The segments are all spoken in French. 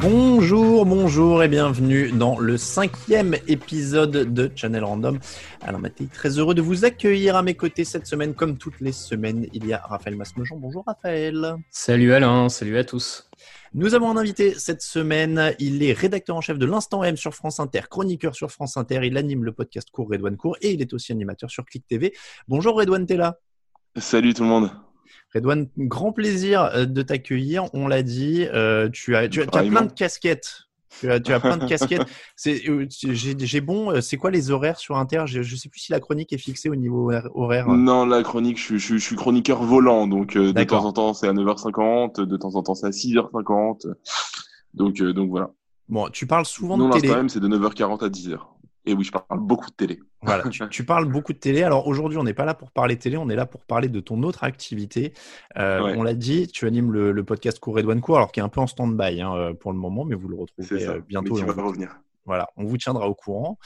Bonjour, bonjour et bienvenue dans le cinquième épisode de Channel Random. Alors Mathieu, très heureux de vous accueillir à mes côtés cette semaine. Comme toutes les semaines, il y a Raphaël Masmejean. Bonjour Raphaël. Salut Alain, salut à tous. Nous avons un invité cette semaine. Il est rédacteur en chef de l'Instant M sur France Inter, chroniqueur sur France Inter. Il anime le podcast Cours Redouane Cours et il est aussi animateur sur Click TV. Bonjour Redouane, t'es là? Salut tout le monde. Redouane, grand plaisir euh, de t'accueillir. On l'a dit, euh, tu as, tu as, tu as plein de casquettes. Tu as, tu as plein de casquettes. C'est, euh, j'ai, bon. C'est quoi les horaires sur Inter? Je, je sais plus si la chronique est fixée au niveau hor- horaire. Non, la chronique, je, suis- je, suis- je suis chroniqueur volant, donc de temps en temps c'est à 9h50, de temps en temps c'est à 6h50. Donc, donc voilà. Bon, tu parles souvent Non, de télé. même c'est de 9h40 à 10h. Et oui, je parle beaucoup de télé. Voilà, tu, tu parles beaucoup de télé. Alors aujourd'hui, on n'est pas là pour parler télé, on est là pour parler de ton autre activité. Euh, Ouais. On l'a dit, tu animes le, le podcast Cours Edouane Cours, alors qui est un peu en stand-by hein, euh, pour le moment, mais vous le retrouverez euh, bientôt. Mais et qui on va vous- revenir. Voilà, on vous tiendra au courant.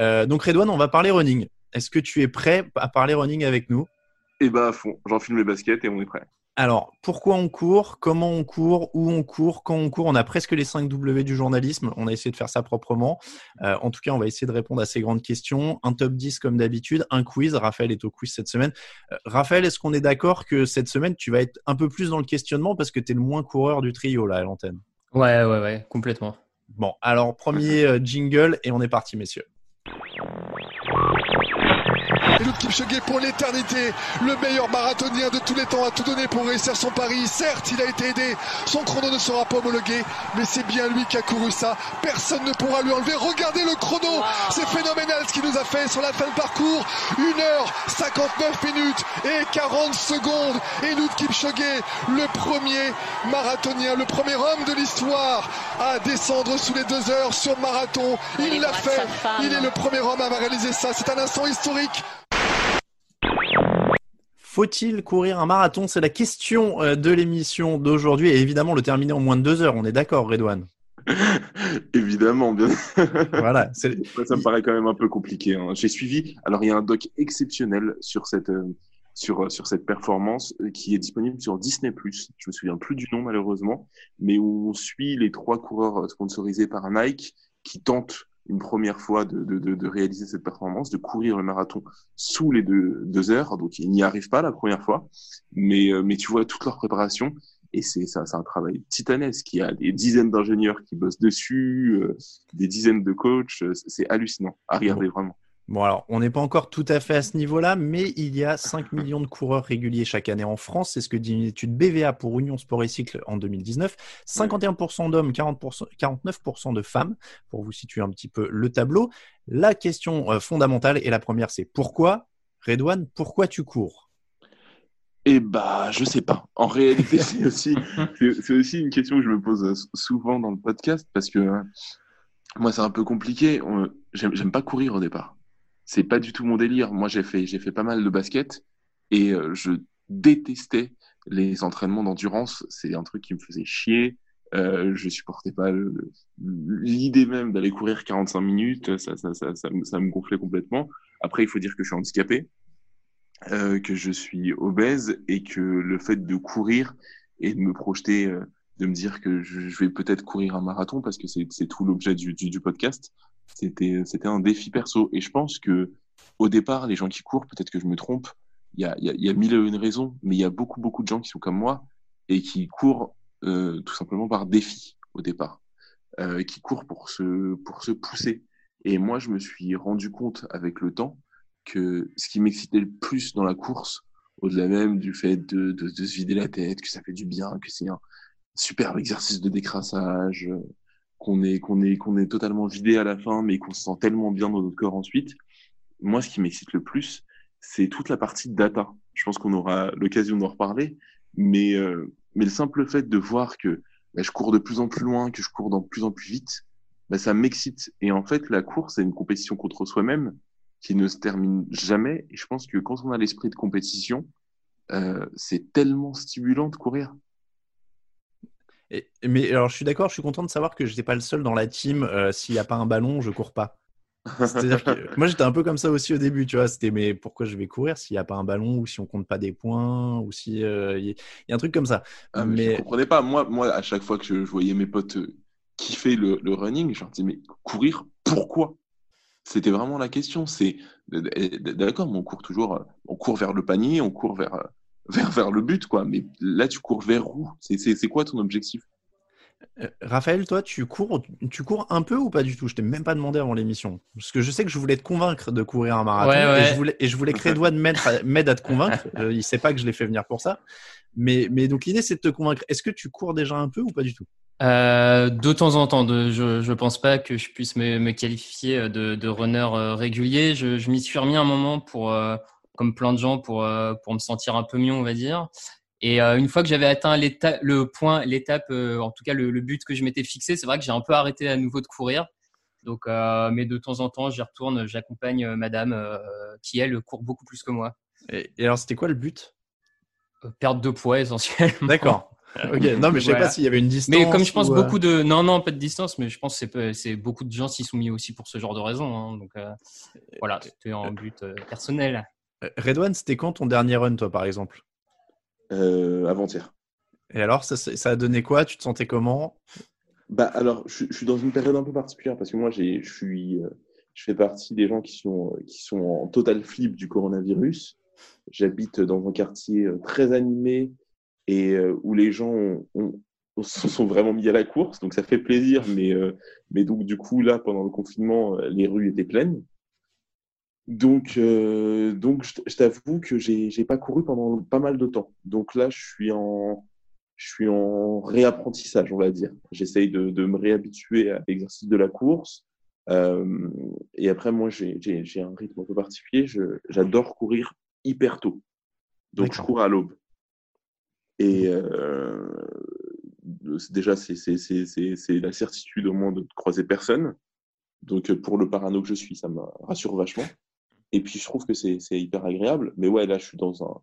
Euh, donc Redouane, on va parler running. Est-ce que tu es prêt à parler running avec nous? Et bah à fond, j'enfile mes baskets et on est prêt. Alors, pourquoi on court Comment on court Où on court Quand on court? On a presque les 5 W du journalisme. On a essayé de faire ça proprement. Euh, en tout cas, on va essayer de répondre à ces grandes questions. Un top 10 comme d'habitude. Un quiz. Raphaël est au quiz cette semaine. Euh, Raphaël, est-ce qu'on est d'accord que cette semaine, tu vas être un peu plus dans le questionnement parce que tu es le moins coureur du trio là à l'antenne? Ouais, ouais, ouais, complètement. Bon, alors premier euh, jingle et on est parti, messieurs. Eliud Kipchoge pour l'éternité, le meilleur marathonien de tous les temps a tout donné pour réussir son pari. Certes, il a été aidé, son chrono ne sera pas homologué, mais c'est bien lui qui a couru ça. Personne ne pourra lui enlever. Regardez le chrono, c'est phénoménal ce qu'il nous a fait sur la fin de parcours. 1h59 minutes et 40 secondes. Eliud Kipchoge, le premier marathonien, le premier homme de l'histoire à descendre sous les deux heures sur marathon. Il l'a fait. Il est le premier homme à avoir réalisé ça. C'est un instant historique. Faut-il courir un marathon C'est la question euh, de l'émission d'aujourd'hui et évidemment le terminer en moins de deux heures. On est d'accord, Redouane Évidemment, bien. Voilà, ça me paraît quand même un peu compliqué. hein. J'ai suivi. Alors, il y a un doc exceptionnel sur cette euh, sur sur cette performance euh, qui est disponible sur Disney+. Je me souviens plus du nom malheureusement, mais où on suit les trois coureurs euh, sponsorisés par Nike qui tentent une première fois de, de, de, de réaliser cette performance, de courir le marathon sous les deux, deux heures. Donc, ils n'y arrivent pas la première fois, mais euh, mais tu vois toute leur préparation. Et c'est ça, c'est un travail titanesque. Il y a des dizaines d'ingénieurs qui bossent dessus, euh, des dizaines de coachs. euh, C'est hallucinant à regarder vraiment. Bon, alors, on n'est pas encore tout à fait à ce niveau-là, mais il y a 5 millions de coureurs réguliers chaque année en France. C'est ce que dit une étude BVA pour Union Sport et Cycle en 2019. 51% d'hommes, 40%, 49% de femmes, pour vous situer un petit peu le tableau. La question euh, fondamentale, et la première, c'est pourquoi? Redouane, pourquoi tu cours? Eh bah, je sais pas. En réalité, c'est aussi, c'est aussi une question que je me pose souvent dans le podcast parce que euh, moi, c'est un peu compliqué. J'aime pas courir au départ. C'est pas du tout mon délire. Moi, j'ai fait, j'ai fait pas mal de basket et euh, je détestais les entraînements d'endurance. C'est un truc qui me faisait chier. Euh, je supportais pas l'idée même d'aller courir 45 minutes. Ça, ça, ça, ça, me- gonflait complètement. Après, il faut dire que je suis handicapé euh, que je suis obèse et que le fait de courir et de me projeter, de me dire que je, vais peut-être courir un marathon parce que c'est tout l'objet du podcast, c'était c'était un défi perso. Et je pense que au départ, les gens qui courent, peut-être que je me trompe, il y a, y, a, y a mille et une raisons, mais il y a beaucoup beaucoup de gens qui sont comme moi et qui courent euh, tout simplement par défi. au départ, euh, qui courent pour se, pour se pousser. Et moi, je me suis rendu compte avec le temps que ce qui m'excitait le plus dans la course, au-delà même du fait de, de, de, se vider la tête, que ça fait du bien, que c'est un superbe exercice de décrassage, qu'on est, qu'on est, qu'on est totalement vidé à la fin, mais qu'on se sent tellement bien dans notre corps ensuite. Moi, ce qui m'excite le plus, c'est toute la partie data. Je pense qu'on aura l'occasion d'en reparler, mais, euh, mais le simple fait de voir que bah, je cours de plus en plus loin, que je cours de plus en plus vite, bah, ça m'excite. Et en fait, la course, c'est une compétition contre soi-même qui ne se termine jamais. Et je pense que quand on a l'esprit de compétition, euh, c'est tellement stimulant de courir. Et, mais alors, je suis d'accord, je suis content de savoir que je n'étais pas le seul dans la team. Euh, S'il n'y a pas un ballon, je cours pas. C'est-à-dire que moi j'étais un peu comme ça aussi au début, tu vois. C'était mais pourquoi je vais courir s'il n'y a pas un ballon ou si on compte pas des points ou si il euh, y, y, a un truc comme ça. Ah, mais, mais... je comprenais pas. Moi, moi, à chaque fois que je, voyais mes potes euh, kiffer le, le running, je leur disais mais courir pourquoi? C'était vraiment la question. C'est d'accord, mais on court toujours, euh, on court vers le panier, on court vers vers vers le but quoi. Mais là, tu cours vers où? C'est quoi ton objectif? Euh, Raphaël, toi, tu cours, tu cours un peu ou pas du tout? Je t'ai même pas demandé avant l'émission. Parce que je sais que je voulais te convaincre de courir un marathon. Ouais, ouais. Et, je voulais, et je voulais que Redouane m'aide à te convaincre. euh, il sait pas que je l'ai fait venir pour ça. Mais, mais donc l'idée, c'est de te convaincre. Est-ce que tu cours déjà un peu ou pas du tout? Euh, De temps en temps. De, je ne pense pas que je puisse me, me qualifier de, de runner euh, régulier. Je, je m'y suis remis un moment pour, euh, comme plein de gens, pour, euh, pour me sentir un peu mieux, on va dire. Et euh, une fois que j'avais atteint le point, l'étape, euh, en tout cas le, le, but que je m'étais fixé, c'est vrai que j'ai un peu arrêté à nouveau de courir. Donc, euh, mais de temps en temps, j'y retourne, j'accompagne euh, Madame euh, qui elle court beaucoup plus que moi. Et, et alors, c'était quoi le but? Perdre de poids essentiellement. D'accord. Ok. Non, mais je sais Voilà. pas s'il y avait une distance. Mais comme je pense ou, euh, beaucoup de, non non pas de distance, mais je pense que c'est beaucoup de gens s'y sont mis aussi pour ce genre de raisons. Hein. Donc euh, voilà, c'était en but euh, personnel. Redouane, c'était quand ton dernier run, toi, par exemple? Euh, Avant-hier. Et alors, ça, ça a donné quoi? Tu te sentais comment? Bah alors, je, je, suis dans une période un peu particulière parce que moi, j'ai, je suis, euh, je fais partie des gens qui sont, qui sont en total flip du coronavirus. J'habite dans un quartier euh, très animé et euh, où les gens ont, ont, se sont vraiment mis à la course, donc ça fait plaisir. Mais, euh, mais donc du coup là, pendant le confinement, euh, les rues étaient pleines. Donc, euh, donc je, t'avoue que j'ai, pas couru pendant pas mal de temps. Donc là, je suis en, je suis en réapprentissage, on va dire. J'essaye de, de me réhabituer à l'exercice de la course. Euh, et après, moi, j'ai, un rythme un peu particulier. J'adore courir hyper tôt. Donc, je cours à l'aube. Et euh, déjà, c'est, la certitude au moins de croiser personne. Donc, pour le parano que je suis, ça me rassure vachement. Et puis, je trouve que c'est, hyper agréable. Mais ouais, là, je suis dans un,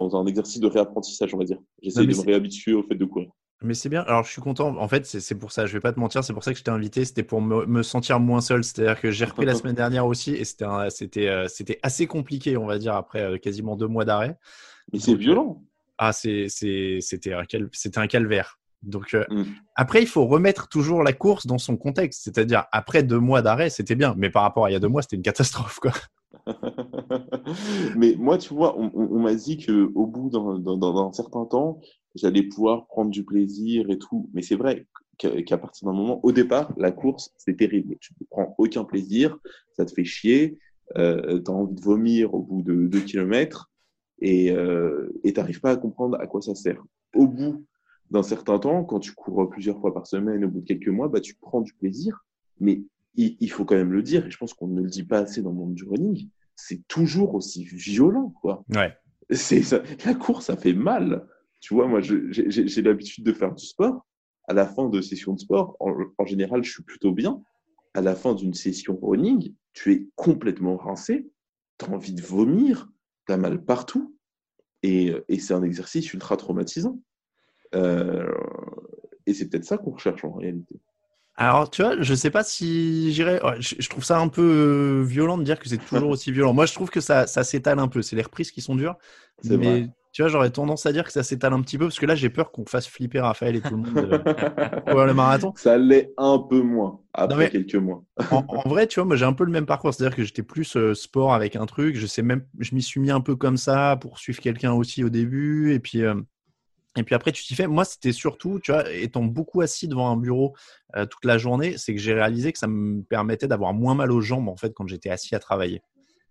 dans un exercice de réapprentissage, on va dire. J'essaie de me réhabituer au fait de courir. Mais c'est bien. Alors, je suis content. En fait, c'est pour ça. Je vais pas te mentir. C'est pour ça que je t'ai invité. C'était pour me, me, sentir moins seul. C'est-à-dire que j'ai repris la semaine dernière aussi, et c'était euh, c'était assez compliqué, on va dire, après euh, quasiment deux mois d'arrêt. Mais c'est violent. Ah, c'est c'était un cal c'était un calvaire. Donc euh, mm. après, il faut remettre toujours la course dans son contexte. C'est-à-dire après deux mois d'arrêt, c'était bien, mais par rapport à il y a deux mois, c'était une catastrophe, quoi. mais moi, tu vois, on, m'a dit que au bout d'un certain temps, j'allais pouvoir prendre du plaisir et tout. Mais c'est vrai qu'à qu partir d'un moment, au départ, la course, c'est terrible. Tu ne prends aucun plaisir, ça te fait chier, euh, tu as envie de vomir au bout de deux kilomètres et euh, tu n'arrives pas à comprendre à quoi ça sert. Au bout d'un certain temps, quand tu cours plusieurs fois par semaine, au bout de quelques mois, bah, tu prends du plaisir. Mais il, il faut quand même le dire, et je pense qu'on ne le dit pas assez dans le monde du running, c'est toujours aussi violent. Quoi. Ouais. C'est ça, la course, ça fait mal. Tu vois, moi, j'ai l'habitude de faire du sport. À la fin de session de sport, en, en général, je suis plutôt bien. À la fin d'une session running, tu es complètement rincé, tu as envie de vomir, tu as mal partout. Et, et c'est un exercice ultra traumatisant. Euh, et c'est peut-être ça qu'on recherche en réalité. Alors, tu vois, je sais pas si j'irais. Ouais, je, trouve ça un peu euh, violent de dire que c'est toujours aussi violent. Moi, je trouve que ça, ça s'étale un peu. C'est les reprises qui sont dures. Mais vrai. tu vois, j'aurais tendance à dire que ça s'étale un petit peu parce que là, j'ai peur qu'on fasse flipper Raphaël et tout le monde euh, pour le marathon. Ça l'est un peu moins après non, mais, quelques mois. en, en, vrai, tu vois, moi, j'ai un peu le même parcours. C'est-à-dire que j'étais plus euh, sport avec un truc. Je sais même, je m'y suis mis un peu comme ça pour suivre quelqu'un aussi au début. Et puis. Euh, Et puis après, tu t'y fais. Moi, c'était surtout, tu vois, étant beaucoup assis devant un bureau euh, toute la journée, c'est que j'ai réalisé que ça me permettait d'avoir moins mal aux jambes en fait quand j'étais assis à travailler.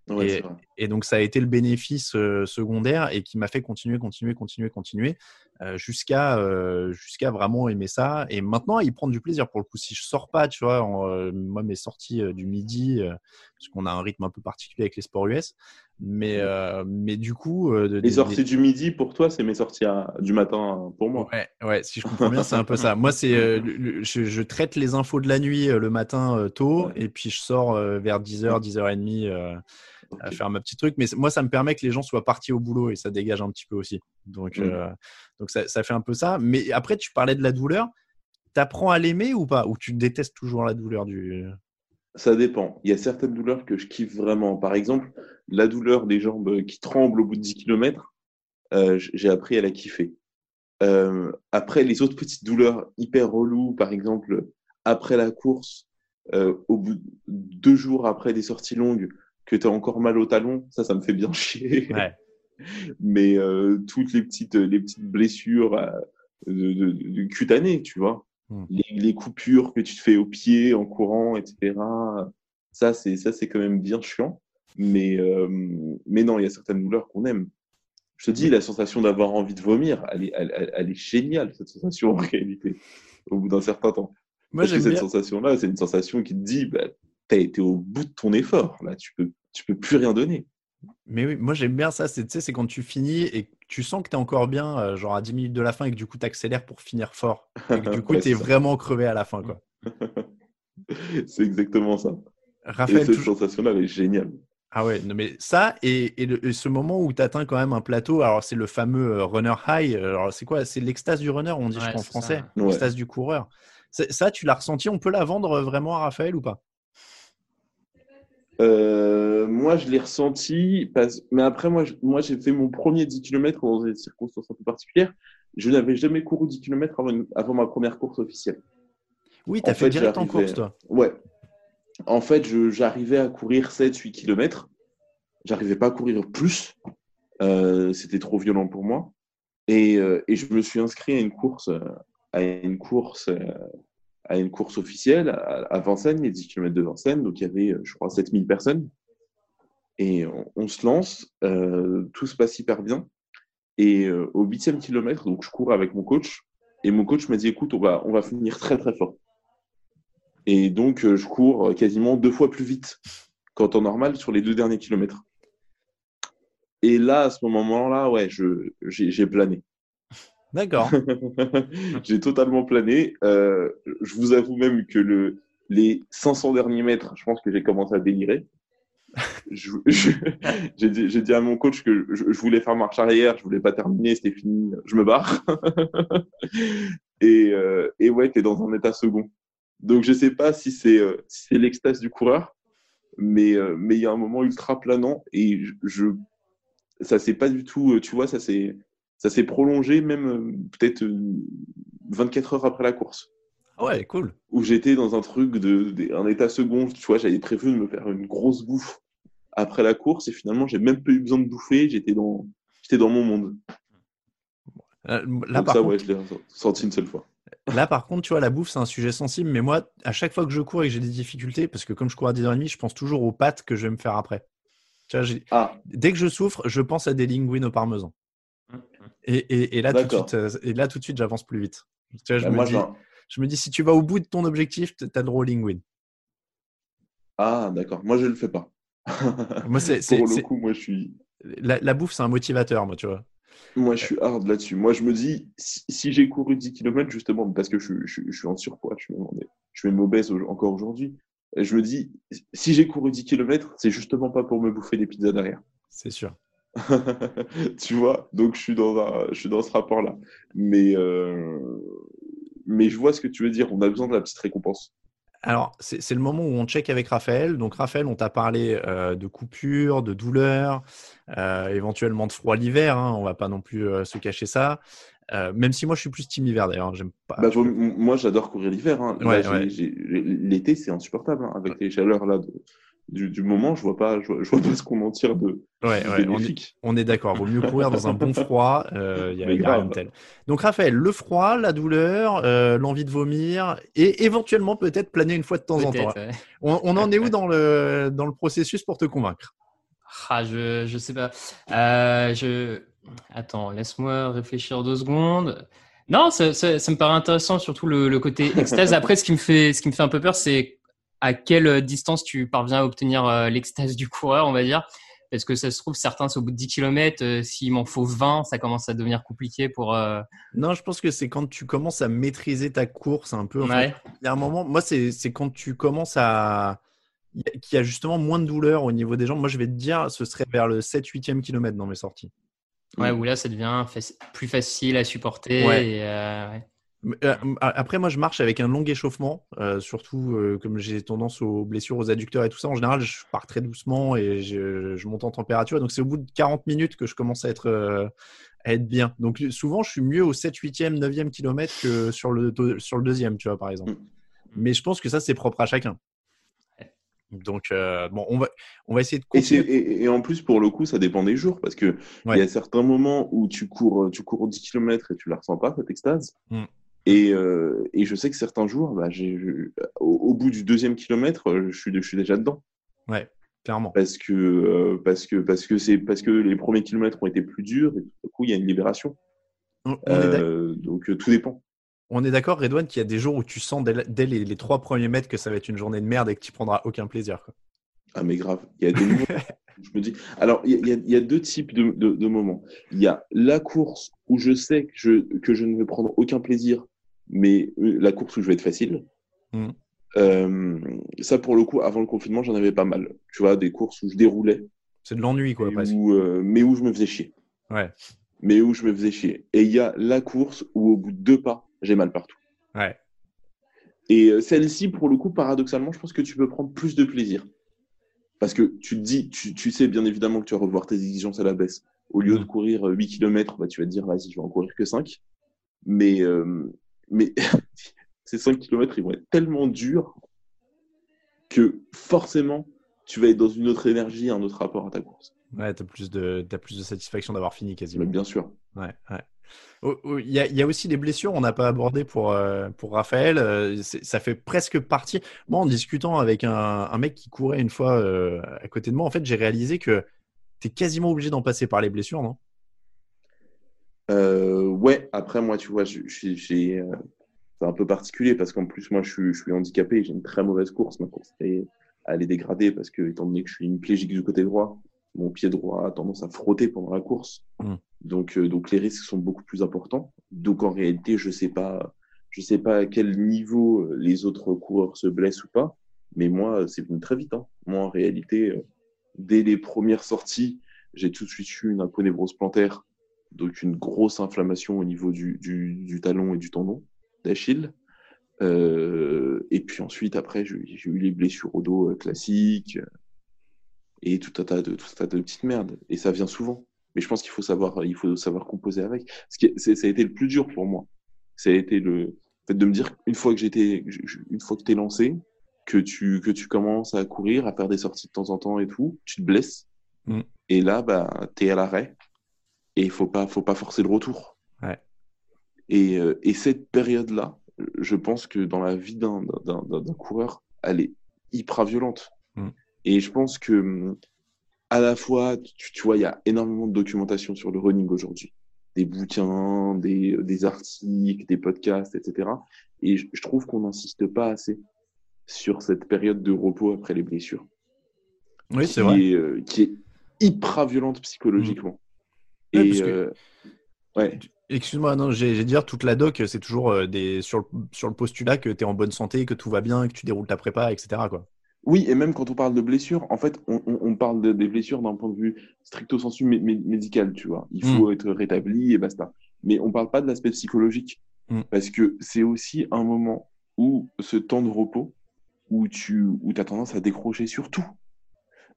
Ouais, et, donc, ça a été le bénéfice euh, secondaire et qui m'a fait continuer, continuer, continuer, continuer jusqu'à euh, jusqu'à vraiment aimer ça. Et maintenant, à y prendre du plaisir. Pour le coup, si je sors pas, tu vois, en, euh, moi, mes sorties euh, du midi, euh, parce qu'on a un rythme un peu particulier avec les sports US, mais, euh, mais du coup. euh, de- Les des- sorties du midi, pour toi, c'est mes sorties à- du matin pour moi. Ouais, ouais, si je comprends bien, c'est un peu ça. Moi, c'est, euh, je, je traite les infos de la nuit euh, le matin euh, tôt, et puis je sors euh, vers 10h, 10h30 euh, à faire ma petite truc. Mais moi, ça me permet que les gens soient partis au boulot et ça dégage un petit peu aussi. Donc, Mm. euh, donc ça, ça fait un peu ça. Mais après, tu parlais de la douleur. T'apprends à l'aimer ou pas? Ou tu détestes toujours la douleur du. Ça dépend. Il y a certaines douleurs que je kiffe vraiment. Par exemple, la douleur des jambes qui tremblent au bout de 10 km, j'ai appris à la kiffer. Euh, après, les autres petites douleurs hyper reloues, par exemple, après la course, euh, au bout de deux jours après des sorties longues, que tu as encore mal au talon, ça, ça me fait bien chier. Ouais. Mais euh, toutes les petites, les petites blessures euh, de, de, de cutanées, tu vois, Hmm. les, les coupures que tu te fais au pied en courant, etc. Ça, c'est ça, c'est quand même bien chiant. Mais, euh, mais non, il y a certaines douleurs qu'on aime. Je te dis, la sensation d'avoir envie de vomir, elle est, elle, est géniale, cette sensation en réalité, au bout d'un certain temps. Moi, Parce que cette sensation-là, c'est une sensation qui te dit, bah, t'as été au bout de ton effort. Là, tu peux, tu peux plus rien donner. Mais oui, moi j'aime bien ça. C'est, tu sais, c'est quand tu finis et que tu sens que tu es encore bien, euh, genre à 10 minutes de la fin, et que du coup tu accélères pour finir fort. Et que du coup Ouais, tu es vraiment crevé à la fin. Quoi. C'est exactement ça. Et Raphaël, cette toujours- sensation-là, elle est géniale. Ah ouais, non, mais ça et, et le- et ce moment où tu atteins quand même un plateau, alors c'est le fameux euh, runner high. Alors c'est quoi? C'est l'extase du runner, on dit je crois en français. Ouais. L'extase du coureur. Ça, tu l'as ressenti? On peut la vendre euh, vraiment à Raphaël ou pas? Euh, moi, je l'ai ressenti, parce... mais après, moi, je- moi, j'ai fait mon premier 10 km dans des circonstances un peu particulières. Je n'avais jamais couru 10 km avant, une- avant ma première course officielle. Oui, tu as En fait, fait, direct en course, toi. Ouais. En fait, je- j'arrivais à courir 7-8 km. J'arrivais pas à courir plus. Euh, C'était trop violent pour moi. Et, euh, et je me suis inscrit à une course, à une course, à une course officielle à, Vincennes, les 10 km de Vincennes. Donc, il y avait, euh, je crois, 7000 personnes. Et on, se lance. euh, tout se passe hyper bien. Et euh, au huitième kilomètre, donc je cours avec mon coach. Et mon coach m'a dit, écoute, on va, on va finir très, très fort. Et donc, euh, je cours quasiment deux fois plus vite qu'en temps normal sur les deux derniers kilomètres. Et là, à ce moment-là, ouais, j'ai plané. D'accord. j'ai totalement plané. Euh, je vous avoue même que le, les 500 derniers mètres, je pense que j'ai commencé à délirer. J'ai, dit, dit à mon coach que je, je voulais faire marche arrière, je voulais pas terminer, c'était fini, je me barre. et, euh, et ouais, t'es dans un état second. Donc je sais pas si c'est, euh, si c'est l'extase du coureur, mais euh, mais il y a un moment ultra planant et je, je ça s'est pas du tout, euh, tu vois, ça s'est ça s'est prolongé même euh, peut-être euh, 24 heures après la course Ouais, cool. où j'étais dans un truc de, de- un état second, tu vois, j'avais prévu de me faire une grosse bouffe après la course et finalement j'ai même pas eu besoin de bouffer, j'étais dans j'étais dans mon monde. Euh, là, par ça contre, ouais, je l'ai senti une seule fois. Là, par contre, tu vois, la bouffe, c'est un sujet sensible. Mais moi, à chaque fois que je cours et que j'ai des difficultés, parce que comme je cours à 10h30, je pense toujours aux pâtes que je vais me faire après. Tu vois, j'ai- Ah, dès que je souffre, je pense à des linguines au parmesan. Et, et- et là, tout de D'accord. suite, euh, et là, tout de suite, j'avance plus vite. Tu vois, je, bah, me moi dis, j'ai un- je me dis, si tu vas au bout de ton objectif, tu as le droit au linguine. Ah, d'accord. Moi je le fais pas. Moi, c'est, Pour le coup, moi je suis la, la bouffe, c'est un motivateur, moi, tu vois. moi je suis hard là-dessus. Moi je me dis si, si j'ai couru 10 km justement parce que je, je, je suis en surpoids, je suis je suis même obèse au- encore aujourd'hui. Je me dis si j'ai couru 10 km, c'est justement pas pour me bouffer des pizzas derrière. C'est sûr. tu vois, donc je suis dans un, je suis dans ce rapport-là. Mais, euh, mais je vois ce que tu veux dire. On a besoin de la petite récompense. Alors, c'est le moment où on check avec Raphaël. Donc, Raphaël, on t'a parlé euh, de coupures, de douleurs, euh, éventuellement de froid l'hiver. Hein, on va pas non plus euh, se cacher ça. Même si moi, je suis plus team hiver d'ailleurs. J'aime pas. Bah, je- moi, j'adore courir l'hiver. Hein. Ouais, ouais. L'été, c'est insupportable hein, avec les chaleurs là de, du, moment, je vois pas, je vois, pas ce qu'on en tire de. Ouais, on est, d'accord. Vaut mieux courir dans un bon froid. Il euh, y a, rien de tel. Donc Raphaël, le froid, la douleur, euh, l'envie de vomir et éventuellement peut-être planer une fois de temps en temps. On, en est où dans le dans le processus pour te convaincre? Ah, je je sais pas. Euh, je attends, laisse-moi réfléchir deux secondes. Non, ça, ça, me paraît intéressant, surtout le, le côté extase. Après, ce qui me fait, ce qui me fait un peu peur, c'est à quelle euh, distance tu parviens à obtenir euh, l'extase du coureur, on va dire. Parce que ça se trouve, certains, c'est au bout de 10 km. Euh, s'il m'en faut 20, ça commence à devenir compliqué pour. Non, je pense que c'est quand tu commences à maîtriser ta course un peu. Il y a un moment, moi, c'est quand tu commences à. Qu'il y a justement moins de douleur au niveau des jambes. Moi, je vais te dire, ce serait vers le 7-8e kilomètre dans mes sorties. Ouais, où là, ça devient plus facile à supporter. Et, ouais. Euh, après, moi, je marche avec un long échauffement, euh, surtout euh, comme j'ai tendance aux blessures aux adducteurs et tout ça. En général, je pars très doucement et je, monte en température. Donc, c'est au bout de 40 minutes que je commence à être, à être bien. Donc, souvent, je suis mieux au 7, 8e, 9e kilomètre que sur le, sur le deuxième, tu vois, par exemple. Mm. Mais je pense que ça, c'est propre à chacun. Donc, bon, on va, on va essayer de continuer. Et, en plus, pour le coup, ça dépend des jours parce que il y a certains moments où tu cours, tu cours 10 km et tu la ressens pas, cette extase. Mm. Et, euh, et, je sais que certains jours, bah, au, bout du deuxième kilomètre, euh, je suis, je suis déjà dedans. Ouais, clairement. Parce que, euh, parce que, parce que c'est, parce que les premiers kilomètres ont été plus durs et du coup, il y a une libération. donc, tout dépend. On est d'accord, Redouane, qu'il y a des jours où tu sens dès, les, trois premiers mètres que ça va être une journée de merde et que tu prendras aucun plaisir. Quoi. Ah, mais grave. Il y a des moments je me dis. Alors, il y, a, il y a deux types de, de, de, moments. Il y a la course où je sais que je, que je ne vais prendre aucun plaisir mais euh, la course où je vais être facile. Mm. Euh, ça, pour le coup, avant le confinement, j'en avais pas mal. Tu vois, des courses où je déroulais. C'est de l'ennui, quoi, euh, mais où je me faisais chier. Ouais. Mais où je me faisais chier. Et il y a la course où, au bout de deux pas, j'ai mal partout. Ouais. Et celle-ci, pour le coup, paradoxalement, je pense que tu peux prendre plus de plaisir. Parce que tu te dis, tu, tu sais bien évidemment que tu vas revoir tes exigences à la baisse. Au lieu de mm. courir 8 km, bah, tu vas te dire, vas-y, je vais en courir que 5. Mais, mais ces 5 km, ils vont être tellement durs que forcément, tu vas être dans une autre énergie, un autre rapport à ta course. Ouais, tu as, plus de, plus de satisfaction d'avoir fini quasiment. bien sûr. Ouais, ouais. Oh, oh, il y, a, y, a, aussi des blessures, on n'a pas abordé pour, euh, pour Raphaël. Euh, ça fait presque partie. Moi, en discutant avec un, un mec qui courait une fois euh, à côté de moi, en fait, j'ai réalisé que tu es quasiment obligé d'en passer par les blessures, non? Euh, ouais, après, moi, tu vois, j'ai, euh, c'est un peu particulier parce qu'en plus, moi, je suis, je suis handicapé. J'ai une très mauvaise course. Ma course, est, elle est dégradée parce que, étant donné que je suis une plégique du côté droit, mon pied droit a tendance à frotter pendant la course. Mmh. Donc, euh, donc, les risques sont beaucoup plus importants. Donc, en réalité, je sais pas, je sais pas à quel niveau les autres coureurs se blessent ou pas. Mais moi, c'est venu très vite. Hein. Moi, en réalité, dès les premières sorties, j'ai tout de suite eu une aponévrose plantaire donc une grosse inflammation au niveau du, du, du talon et du tendon d'Achille. Euh, et puis ensuite, après, j'ai eu les blessures au dos euh, classiques euh, et tout un tas de tout un tas de petites merdes. Et ça vient souvent. Mais je pense qu'il faut savoir, il faut savoir composer avec. Ce qui, ça a été le plus dur pour moi. Ça a été le fait de me dire une fois que j'étais, une fois que t'es lancé, que tu que tu commences à courir, à faire des sorties de temps en temps et tout, tu te blesses. Mm. Et là, bah, t'es à l'arrêt et il faut pas, faut pas forcer le retour. Ouais. Et, euh, et, cette période-là, je pense que dans la vie d'un coureur, elle est hyper violente. Mm. Et je pense que à la fois, tu, tu vois, il y a énormément de documentation sur le running aujourd'hui. Des bouquins, des, des, articles, des podcasts, etc. Et je, je trouve qu'on n'insiste pas assez sur cette période de repos après les blessures. Oui, c'est vrai. Euh, qui est hyper violente psychologiquement. Et euh, ouais, Excuse-moi, non, j'ai dire toute la doc, c'est toujours euh, des, sur, le, sur le postulat que tu es en bonne santé, que tout va bien, que tu déroules ta prépa, etc. Quoi. Oui, et même quand on parle de blessures, en fait, on, on, parle de, des blessures d'un point de vue stricto sensu médical, tu vois. Il faut hmm. être rétabli et basta. Mais on parle pas de l'aspect psychologique. Hmm. Parce que c'est aussi un moment où ce temps de repos, où tu où as tendance à décrocher sur tout.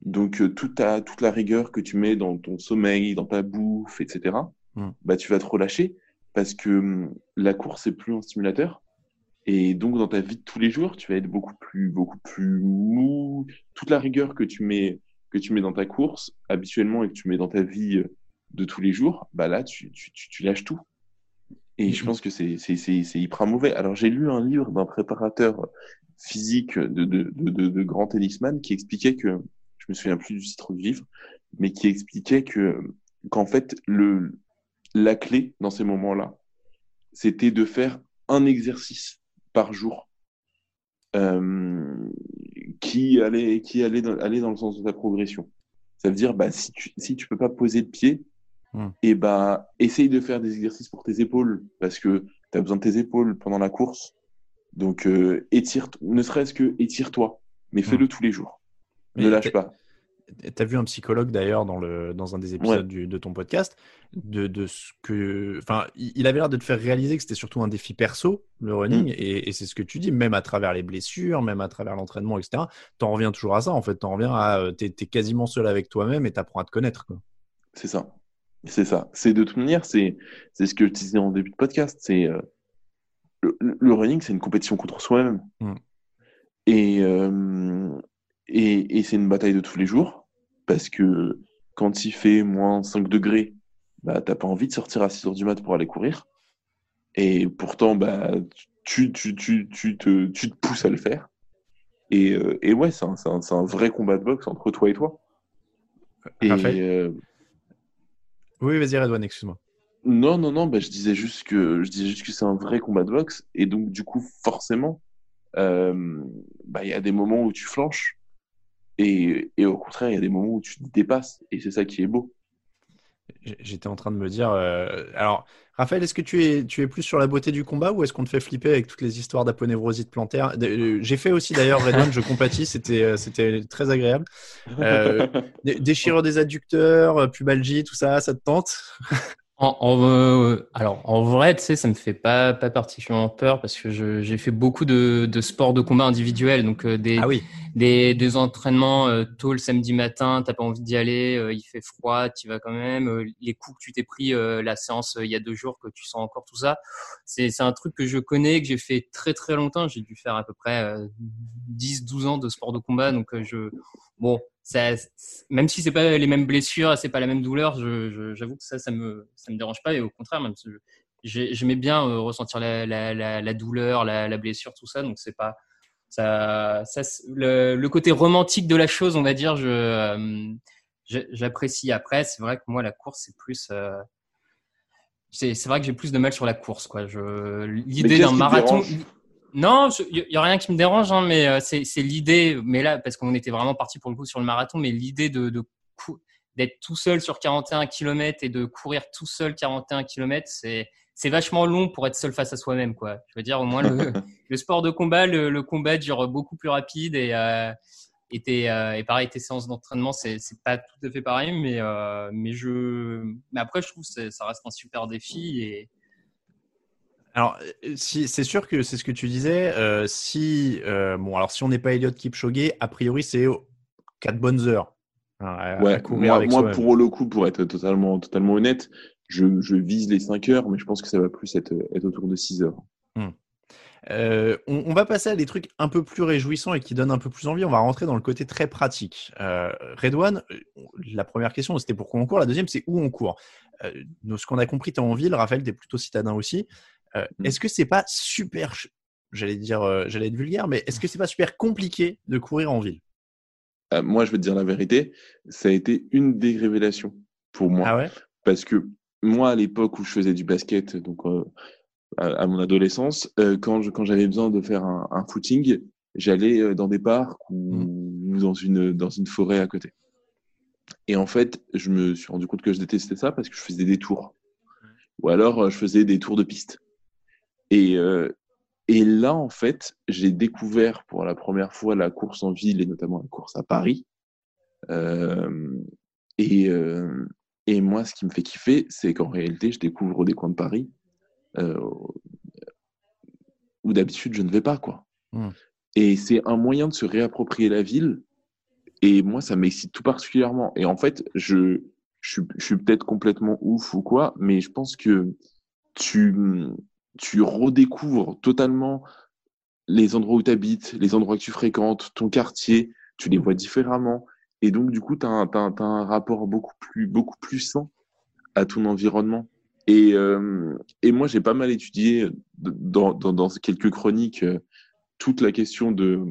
Donc, euh, toute, ta, toute la rigueur que tu mets dans ton sommeil, dans ta bouffe, etc., hmm. bah, tu vas te relâcher parce que hum, la course, c'est plus un stimulateur. Et donc, dans ta vie de tous les jours, tu vas être beaucoup plus, beaucoup plus mou. Toute la rigueur que tu mets, que tu mets dans ta course habituellement et que tu mets dans ta vie de tous les jours, bah là, tu, tu, tu, lâches tout. Et je pense que c'est, c'est, c'est, c'est hyper mauvais. Alors, j'ai lu un livre d'un préparateur physique de, de, de, de, grand tennisman qui expliquait que, je me souviens plus du titre du livre, mais qui expliquait que, qu'en fait, le, la clé dans ces moments-là, c'était de faire un exercice par jour euh, qui allait, qui allait dans, allait dans le sens de ta progression. Ça veut dire, bah, si tu, si tu peux pas poser de pied, et eh bah, essaye de faire des exercices pour tes épaules parce que tu as besoin de tes épaules pendant la course. Donc, euh, étire, ne serait-ce que étire-toi, mais hmm. fais-le tous les jours. Ne lâche pas. Tu as vu un psychologue d'ailleurs dans, le, dans un des épisodes de ton podcast, de, de ce que. Enfin, il avait l'air de te faire réaliser que c'était surtout un défi perso, le running, mm. et, c'est ce que tu dis, même à travers les blessures, même à travers l'entraînement, etc. T'en reviens toujours à ça, en fait. T'en reviens à. Euh, t'es es quasiment seul avec toi-même et t'apprends à te connaître. C'est ça. C'est ça. C'est de toute manière, c'est ce que je disais en début de podcast. C'est. Euh, le, running, c'est une compétition contre soi-même. Mm. Et. Euh, et, et c'est une bataille de tous les jours parce que quand il fait moins 5 degrés, bah, t'as pas envie de sortir à 6 heures du mat pour aller courir. Et pourtant, bah, tu, tu, tu, tu, te, tu te pousses à le faire. Et, euh, et ouais, c'est un, un, un, vrai combat de boxe entre toi et toi. Et, euh... Oui, vas-y, Redouane, excuse-moi. Non, non, non, bah, je disais juste que je disais juste que c'est un vrai combat de boxe. Et donc, du coup, forcément, euh, bah, il y a des moments où tu flanches. Et, au contraire, il y a des moments où tu te dépasses. Et c'est ça qui est beau. J'étais en train de me dire. Euh, alors, Raphaël, est-ce que tu es, tu es plus sur la beauté du combat ou est-ce qu'on te fait flipper avec toutes les histoires d'aponevrosite plantaire? Euh, J'ai fait aussi d'ailleurs, Redmond, je compatis, c'était, euh, très agréable. Euh, déchirure des adducteurs, pubalgie, tout ça, ça te tente? En, en, alors, en vrai, tu sais, ça me fait pas, pas particulièrement peur parce que j'ai fait beaucoup de, de sports de combat individuels, donc euh, des, ah oui. des, des entraînements euh, tôt le samedi matin, t'as pas envie d'y aller, euh, il fait froid, tu vas quand même. les coups que tu t'es pris la séance il y a deux jours, que tu sens encore tout ça, c'est un truc que je connais, que j'ai fait très très longtemps. J'ai dû faire à peu près 10-12 ans de sport de combat, donc je bon, ça, même si c'est pas les mêmes blessures, c'est pas la même douleur, j'avoue que ça, ça me, ça me dérange pas et au contraire, même j'aimais bien euh, ressentir la, la, la, la douleur, la, blessure, tout ça, donc c'est pas ça, ça le, le, côté romantique de la chose, on va dire, je, euh, j'apprécie. Après, c'est vrai que moi la course c'est plus euh, c'est vrai que j'ai plus de mal sur la course quoi. Je l'idée d'un marathon non, il y, a rien qui me dérange, hein, mais euh, c'est l'idée. Mais là, parce qu'on était vraiment parti pour le coup sur le marathon, mais l'idée de, d'être tout seul sur 41 km et de courir tout seul 41 km, c'est c'est vachement long pour être seul face à soi-même, quoi. Je veux dire, au moins le, le sport de combat, le, le, combat dure beaucoup plus rapide et euh, et, euh, et pareil, tes séances d'entraînement, c'est c'est pas tout à fait pareil, mais euh, mais je mais après, je trouve que ça reste un super défi et alors, euh, si, c'est sûr que c'est ce que tu disais. Euh, si, euh, bon, alors si on n'est pas Elliot Kipchoge, a priori, c'est 4 bonnes heures. Hein, ouais, moi, pour le coup, pour être totalement, totalement honnête, je, je, vise les 5 heures, mais je pense que ça va plus être, être autour de 6 heures. Hmm. Euh, on, on, va passer à des trucs un peu plus réjouissants et qui donnent un peu plus envie. On va rentrer dans le côté très pratique. Euh, Redouane, la première question, c'était pourquoi on court? La deuxième, c'est où on court? Euh, ce qu'on a compris, tu es en ville. Raphaël, tu es plutôt citadin aussi. Euh, mmh. Est-ce que c'est pas super, j'allais dire, euh, j'allais être vulgaire, mais est-ce que c'est pas super compliqué de courir en ville? Euh, Moi, je vais te dire la vérité, ça a été une des révélations pour moi. Ah ouais? Parce que moi, à l'époque où je faisais du basket, donc à, mon adolescence, quand quand j'avais besoin de faire un, footing, j'allais dans des parcs ou, mmh. dans une dans une forêt à côté. Et en fait, je me suis rendu compte que je détestais ça parce que je faisais des tours. Ou alors, je faisais des tours de piste. Et, euh, et là, en fait, j'ai découvert pour la première fois la course en ville et notamment la course à Paris. Euh, et, euh, et moi, ce qui me fait kiffer, c'est qu'en réalité, je découvre des coins de Paris euh, où d'habitude je ne vais pas, quoi. Mmh. Et c'est un moyen de se réapproprier la ville. Et moi, ça m'excite tout particulièrement. Et en fait, je, je, je suis peut-être complètement ouf ou quoi, mais je pense que tu, tu redécouvres totalement les endroits où tu habites, les endroits que tu fréquentes, ton quartier, tu les vois différemment. Et donc, du coup, tu as, un rapport beaucoup plus, beaucoup plus sain à ton environnement. Et, euh, et moi, j'ai pas mal étudié dans, dans, dans quelques chroniques euh, toute la question de.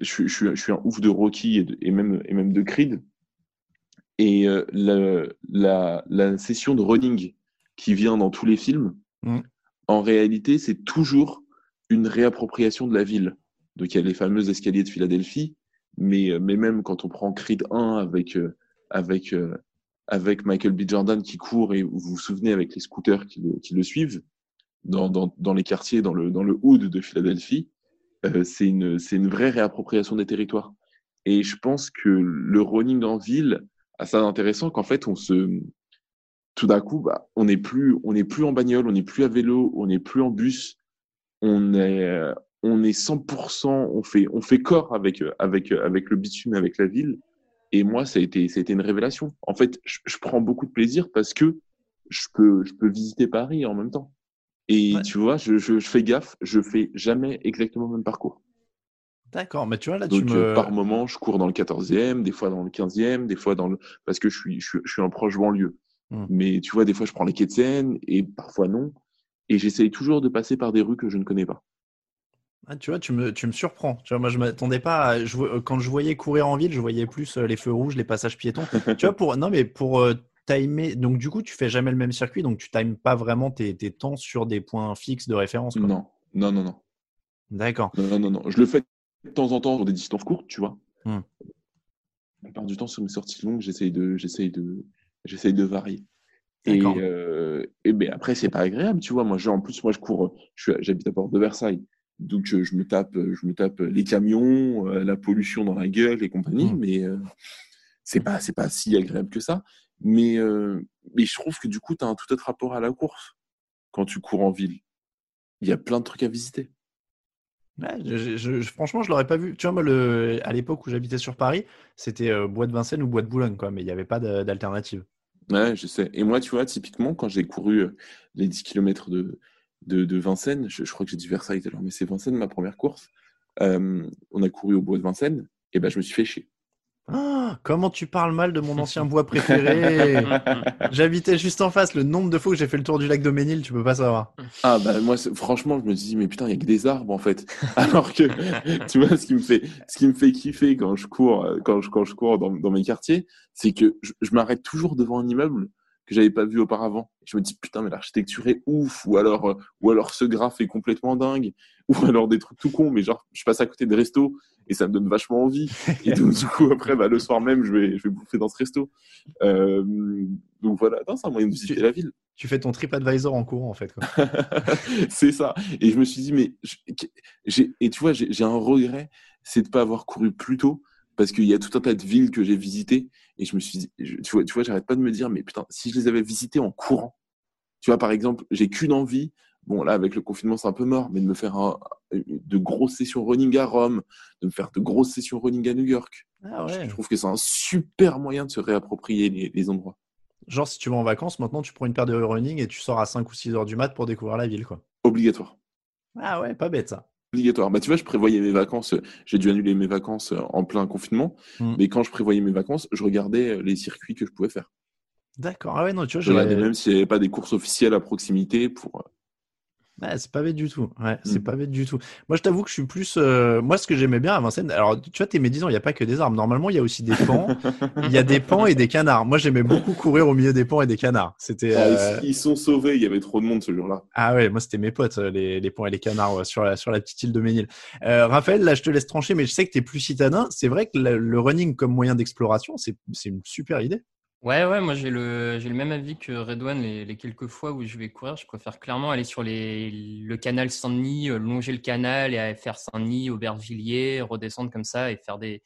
Je, je, je, suis un ouf de Rocky et, même, et même de Creed. Et euh, la, la, la, session de running qui vient dans tous les films, mmh. En réalité, c'est toujours une réappropriation de la ville. Donc il y a les fameux escaliers de Philadelphie, mais, euh, mais même quand on prend Creed 1 avec, euh, avec, euh, avec Michael B. Jordan qui court et vous vous souvenez avec les scooters qui le, qui le suivent dans, dans, dans, les quartiers, dans le, dans le hood de Philadelphie, euh, c'est une, une vraie réappropriation des territoires. Et je pense que le running en ville a ça d'intéressant qu'en fait on se tout d'un coup bah, on n'est plus on n'est plus en bagnole, on n'est plus à vélo, on n'est plus en bus, on est, on est 100%, on fait, on fait corps avec, avec, avec le bitume, avec la ville. Et moi, ça a été, ça a été une révélation. En fait, je, prends beaucoup de plaisir parce que je peux, je peux visiter Paris en même temps. Et tu vois, je, je, fais gaffe, je fais jamais exactement le même parcours. D'accord, mais tu vois, là, Donc, tu me... par moment, je cours dans le 14e, des fois dans le 15e, des fois dans le. Parce que je suis, je, suis un proche banlieue. Mmh. Mais tu vois, des fois, je prends les quais de Seine et parfois non. Et j'essaye toujours de passer par des rues que je ne connais pas. Ah, tu vois, tu me, tu me surprends. Tu vois, moi, je m'attendais pas. À, je, quand je voyais courir en ville, je voyais plus euh, les feux rouges, les passages piétons. tu vois, pour non, mais pour euh, timer. Donc, du coup, tu fais jamais le même circuit, donc tu times pas vraiment tes, tes temps sur des points fixes de référence. Quoi. Non, non, non, non. D'accord. Non, non, non. Je le fais de temps en temps sur des distances courtes, tu vois. Hum. La plupart du temps, sur mes sorties longues, j'essaye de, j'essaye de, j'essaye de varier. Et, euh, et ben après, c'est pas agréable, tu vois. Moi, en plus, moi, je cours, j'habite à Porte de Versailles. Donc, je me tape, je me tape les camions, euh, la pollution dans la gueule et compagnie, mmh. mais euh, c'est pas, c'est pas si agréable que ça. Mais, euh, mais je trouve que du coup, tu as un tout autre rapport à la course quand tu cours en ville. Il y a plein de trucs à visiter. Ouais, je, je, franchement, je l'aurais pas vu. Tu vois, moi, le, à l'époque où j'habitais sur Paris, c'était Bois de Vincennes ou Bois de Boulogne, quoi, mais il n'y avait pas d'alternative. Ouais, je sais. Et moi, tu vois, typiquement, quand j'ai couru euh, les 10 km de, Vincennes, je, crois que j'ai dit Versailles alors, mais c'est Vincennes ma première course. Euh, on a couru au bois de Vincennes, et ben je me suis fait chier. Ah, comment tu parles mal de mon ancien bois préféré J'habitais juste en face. Le nombre de fois que j'ai fait le tour du lac Doménil, tu peux pas savoir. Ah bah moi, franchement, je me dis mais putain, il y a que des arbres en fait. Alors que tu vois, ce qui me fait, ce qui me fait kiffer quand je cours, quand je quand je cours dans, dans mes quartiers, c'est que je, je m'arrête toujours devant un immeuble que j'avais pas vu auparavant. Je me dis putain mais l'architecture est ouf ou alors euh, ou alors ce graphe est complètement dingue ou alors des trucs tout cons mais genre je passe à côté de resto et ça me donne vachement envie et donc du coup après bah, le soir même je vais je vais bouffer dans ce resto. Euh, donc voilà, c'est un moyen de visiter la ville. Tu fais ton trip advisor en courant en fait. c'est ça. Et je me suis dit mais j'ai et tu vois j'ai un regret c'est de pas avoir couru plus tôt parce qu'il y a tout un tas de villes que j'ai visitées et je me suis dit, tu vois, tu vois j'arrête pas de me dire, mais putain, si je les avais visitées en courant, tu vois, par exemple, j'ai qu'une envie, bon, là, avec le confinement, c'est un peu mort, mais de me faire un, de grosses sessions running à Rome, de me faire de grosses sessions running à New York. Ah ouais. Je trouve que c'est un super moyen de se réapproprier les, les, endroits. Genre, si tu vas en vacances, maintenant, tu prends une paire de running et tu sors à 5 ou 6 heures du mat pour découvrir la ville, quoi. Obligatoire. Ah ouais, pas bête ça obligatoire. Bah, tu vois, je prévoyais mes vacances, j'ai dû annuler mes vacances euh, en plein confinement, mmh. mais quand je prévoyais mes vacances, je regardais euh, les circuits que je pouvais faire. D'accord. Ah ouais, non, tu vois, je regardais même s'il n'y avait pas des courses officielles à proximité pour, euh, c'est pas bête du tout. Ouais, c'est mmh. pas bête du tout. Moi, je t'avoue que je suis plus. Euh, moi, ce que j'aimais bien à Vincennes, alors tu vois, t'es médisant, il n'y a pas que des arbres. Normalement, il y a aussi des pans. Il y a des pans et des canards. Moi, j'aimais beaucoup courir au milieu des pans et des canards. C'était. Ah, euh, ils sont sauvés. Il y avait trop de monde ce jour-là. Ah ouais, moi, c'était mes potes, euh, les, les pans et les canards sur la sur la petite île de Ménil. Raphaël, là, je te laisse trancher, mais je sais que t'es plus citadin. C'est vrai que le running comme moyen d'exploration, c'est c'est une super idée. Ouais, ouais, moi j'ai le, j'ai le même avis que Redouane les, les, quelques fois où je vais courir. Je préfère clairement aller sur les, le canal Saint-Denis, euh, longer le canal et faire Saint-Denis, Aubervilliers, redescendre comme ça et faire des.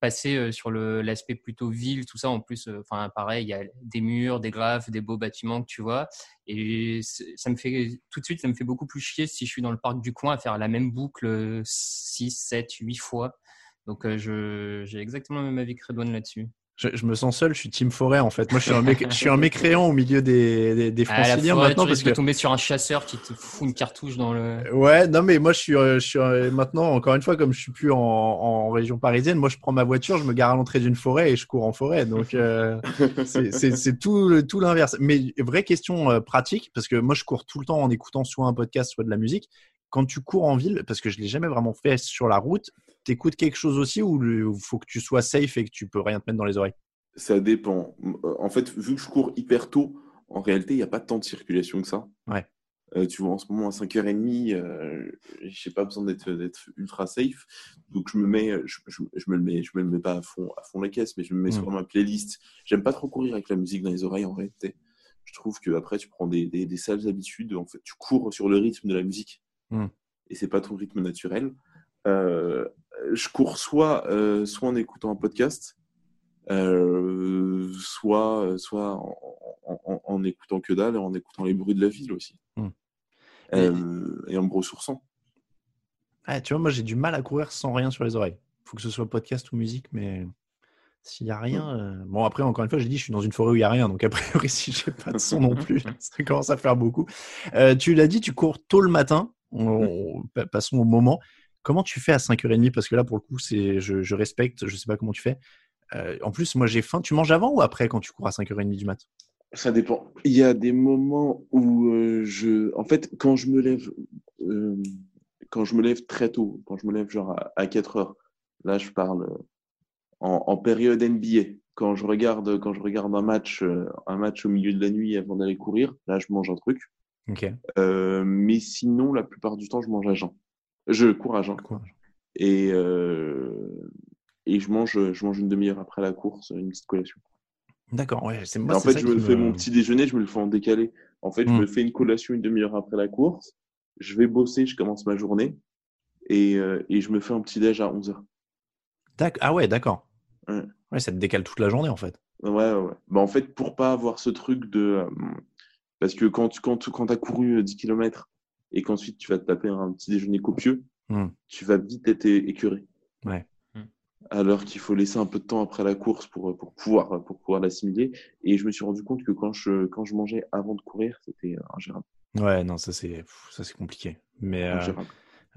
passer euh, sur l'aspect plutôt ville, tout ça. En plus, euh, enfin, pareil, il y a des murs, des graphes, des beaux bâtiments que tu vois. Et ça me fait, tout de suite, ça me fait beaucoup plus chier si je suis dans le parc du coin à faire la même boucle 6, 7, 8 fois. Donc, je, j'ai exactement le même avis que Redouane là-dessus. Je, me sens seul, je suis team forêt en fait. Moi, je suis un, je suis un mécréant au milieu des, des, des franciliens maintenant. Tu parce que tomber sur un chasseur qui te fout une cartouche dans le. Ouais, non, mais moi, je suis, euh, je suis euh, maintenant, encore une fois, comme je suis plus en, en, région parisienne, moi, je prends ma voiture, je me gare à l'entrée d'une forêt et je cours en forêt. Donc, euh, c'est tout, tout l'inverse. Mais vraie question pratique, parce que moi, je cours tout le temps en écoutant soit un podcast, soit de la musique quand tu cours en ville, parce que je l'ai jamais vraiment fait sur la route, t'écoutes quelque chose aussi ou il faut que tu sois safe et que tu peux rien te mettre dans les oreilles? Ça dépend. En fait, vu que je cours hyper tôt, en réalité, il n'y a pas tant de circulation que ça. Ouais. Euh, tu vois, en ce moment, à 5h30, euh, je n'ai pas besoin d'être ultra safe. Donc, je me mets, je, me le mets, je me le mets pas à fond, à fond la caisse, mais je me mets sur mmh. ma playlist. J'aime pas trop courir avec la musique dans les oreilles, en réalité. Je trouve que après, tu prends des, des, des sales habitudes. En fait, tu cours sur le rythme de la musique. Mmh. Et c'est pas ton rythme naturel. Euh, je cours soit, euh, soit en écoutant un podcast, euh, soit, soit en, écoutant que dalle en écoutant les bruits de la ville aussi. Mmh. Et, en me ressourçant. Ah, tu vois, moi j'ai du mal à courir sans rien sur les oreilles. Il faut que ce soit podcast ou musique, mais s'il n'y a rien. Mmh. Bon, après, encore une fois, j'ai dit, je suis dans une forêt où il n'y a rien. Donc, a priori, si j'ai pas de son non plus, ça commence à faire beaucoup. tu l'as dit, tu cours tôt le matin. On, passons au moment. Comment tu fais à 5h30 Parce que là, pour le coup, c'est, je, respecte, je sais pas comment tu fais. Euh, en plus, moi, j'ai faim. Tu manges avant ou après quand tu cours à 5h30 du mat? Ça dépend. Il y a des moments où euh, je. En fait, quand je me lève. Euh, quand je me lève très tôt, quand je me lève genre à, 4 h là, je parle en, période NBA. Quand je regarde, quand je regarde un match, un match au milieu de la nuit avant d'aller courir, là, je mange un truc. Euh, mais sinon, la plupart du temps, je mange à jeun. Je cours à jeun. Et, euh, et je mange, je mange une demi-heure après la course, une petite collation. D'accord, ouais. C'est En fait, je me fais mon petit déjeuner, je me le fais en décalé. En fait, je hmm. me fais une collation une demi-heure après la course. Je vais bosser, je commence ma journée. Et, euh, et je me fais un petit déj à 11h. Ah ouais, d'accord. Ouais. ça te décale toute la journée, en fait. Ouais, ouais. Bah, en fait, pour pas avoir ce truc de. Parce que quand tu quand, quand as couru 10 euh, km et qu'ensuite tu vas te taper un petit déjeuner copieux, hmm. tu vas vite être écœuré. Ouais. Hmm. Alors qu'il faut laisser un peu de temps après la course pour, pour pouvoir, pour pouvoir l'assimiler. Et je me suis rendu compte que quand je, quand je mangeais avant de courir, c'était ingérable. Ouais, non, ça c'est compliqué. Mais euh,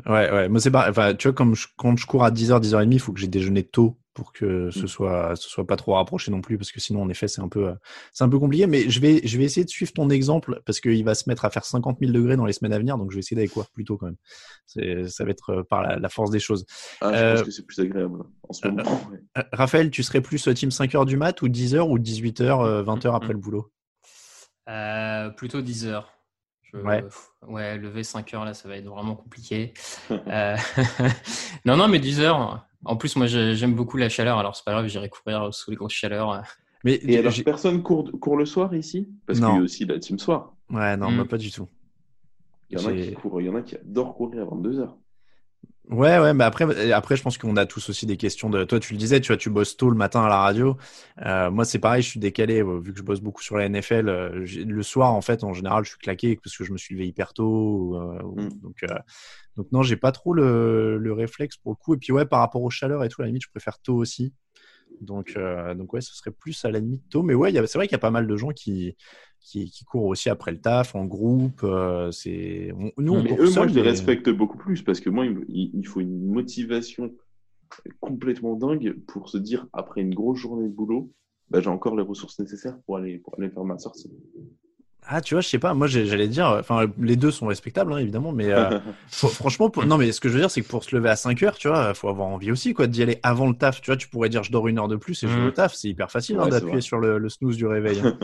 ouais, ouais, moi c'est pas. Enfin, tu vois, comme je, quand je cours à 10h, 10h30, il faut que j'ai déjeuné tôt pour que ce mmh. soit ce soit pas trop rapproché non plus parce que sinon en effet c'est un peu c'est un peu compliqué. Mais je vais je vais essayer de suivre ton exemple parce qu'il va se mettre à faire 50 000 degrés dans les semaines à venir donc je vais essayer d'aller courir plus tôt quand même. C'est ça va être euh, par la, force des choses. Ah, je pense euh, que c'est plus agréable en ce moment euh, Raphaël tu serais plus team 5 heures du mat ou 10 heures ou 18 heures 20 heures après le boulot? Plutôt 10 heures. Ouais. ouais, lever 5 heures là, ça va être vraiment compliqué. non, non, mais 10 heures, en plus, moi, j'aime beaucoup la chaleur, alors c'est pas grave, j'irai courir sous les grosses chaleurs. Mais et alors, personne court, court, le soir ici? Parce qu'il y a aussi la team soir. Ouais, non, hmm. pas du tout. Il y en a qui courent, il y en a qui adorent courir à 22 heures. Ouais, ouais, mais après, après, je pense qu'on a tous aussi des questions de. Toi, tu le disais, tu vois, tu bosses tôt le matin à la radio. Euh, moi, c'est pareil, je suis décalé euh, vu que je bosse beaucoup sur la NFL. Euh, le soir, en fait, en général, je suis claqué parce que je me suis levé hyper tôt. Mm. Donc, donc non, j'ai pas trop le, le, réflexe pour le coup. Et puis ouais, par rapport aux chaleurs et tout, à la limite, je préfère tôt aussi. Donc, donc ouais, ce serait plus à la limite tôt. Mais ouais, c'est vrai qu'il y a pas mal de gens qui, qui, qui, courent aussi après le taf, en groupe. Euh, c'est nous, on mais eux, moi, je les respecte beaucoup plus parce que moi, il, faut une motivation complètement dingue pour se dire après une grosse journée de boulot, bah, j'ai encore les ressources nécessaires pour aller, pour aller faire ma sortie. Ah, tu vois, je sais pas. Moi, j'allais dire, enfin, les deux sont respectables, hein, évidemment, mais euh, franchement, non, mais ce que je veux dire, c'est que pour se lever à 5 heures, tu vois, faut avoir envie aussi, quoi, d'y aller avant le taf. Tu vois, tu pourrais dire, je dors une heure de plus et je vais au mmh. taf. C'est hyper facile hein, d'appuyer sur le, snooze du réveil. Hein.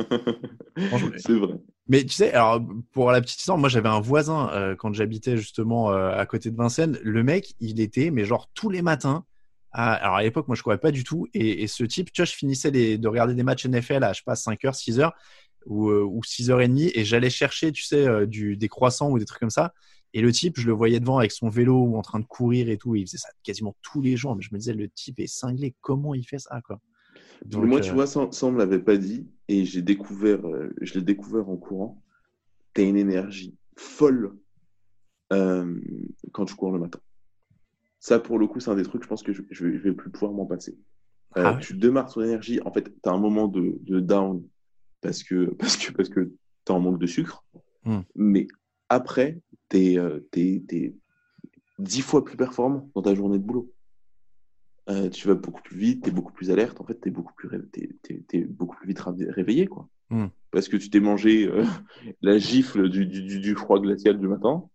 c'est vrai. Mais tu sais, alors, pour la petite histoire, moi, j'avais un voisin euh, quand j'habitais justement euh, à côté de Vincennes. Le mec, il était, mais genre tous les matins. alors à l'époque, moi, je courais pas du tout. Et, ce type, tu vois, je finissais de regarder des matchs NFL à, je sais pas, 5 heures, 6 heures ou, euh, ou 6h30 et j'allais chercher, tu sais, euh, du, des croissants ou des trucs comme ça. Et le type, je le voyais devant avec son vélo ou en train de courir et tout. il faisait ça quasiment tous les jours. Mais je me disais, le type est cinglé. Comment il fait ça, quoi? Donc, Moi, tu euh, vois, ça, ça me l'avait pas dit. Et j'ai découvert, je l'ai découvert en courant. Tu as une énergie folle quand tu cours le matin. Ça, pour le coup, c'est un des trucs, je pense que je, je, vais, plus pouvoir m'en passer. Ah. Tu démarres ton énergie. En fait, tu as un moment de, de down parce que, parce que, parce que tu es en manque de sucre. Hmm. Mais après, tu es, dix fois plus performant dans ta journée de boulot. Euh, tu vas beaucoup plus vite, tu es beaucoup plus alerte. En fait, tu es beaucoup plus, t'es beaucoup plus vite réveillé. Quoi. Hmm. Parce que tu t'es mangé euh, la gifle du, du, du- froid glacial du matin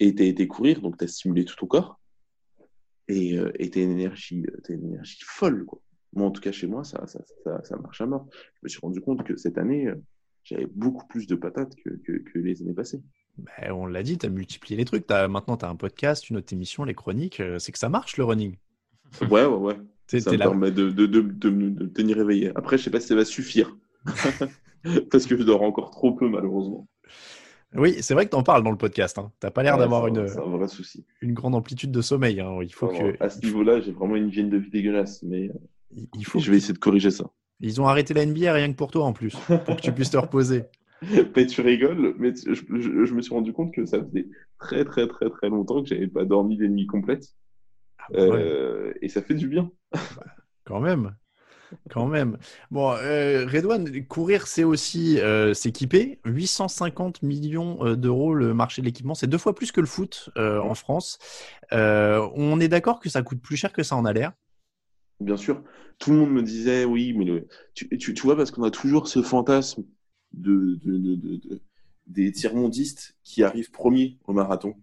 et tu as été courir, donc tu as stimulé tout ton corps et euh, énergie, euh, t'as une énergie folle, quoi. Moi, en tout cas, chez moi, ça, ça, ça, ça marche à mort. Je me suis rendu compte que cette année, euh, j'avais beaucoup plus de patates que, que, que les années passées. Ben, on l'a dit, tu as multiplié les trucs. Maintenant, tu as un podcast, une autre émission, les chroniques. euh, C'est que ça marche le running. Ouais, ouais, ouais. Ça me là. permet de, de, de, de, tenir éveillé. Après, je sais pas si ça va suffire. Parce que je dors encore trop peu, malheureusement. Oui, c'est vrai que tu en parles dans le podcast. Hein. Tu pas l'air Ouais, d'avoir une, un- une grande amplitude de sommeil. hein. Il faut que. À ce niveau-là, j'ai vraiment une hygiène de vie dégueulasse. Mais euh, il- il faut je vais essayer de corriger ça. Ils ont arrêté la NBA rien que pour toi en plus, pour que tu puisses te reposer. Mais tu rigoles, mais tu- je, je- je me suis rendu compte que ça faisait très, très, très, très longtemps que j'avais pas dormi des nuits complètes. Ah bah Euh, Et ça fait du bien. quand même. Quand même. Bon, euh, Redouane, courir, c'est aussi euh, s'équiper. 850 millions euh, d'euros le marché de l'équipement. C'est deux fois plus que le foot euh, en France. On est d'accord que ça coûte plus cher que ça en a l'air. Bien sûr, tout le monde me disait oui, mais tu, tu, vois, parce qu'on a toujours ce fantasme de, de, de, de- de- des tiers-mondistes qui arrivent premiers au marathon.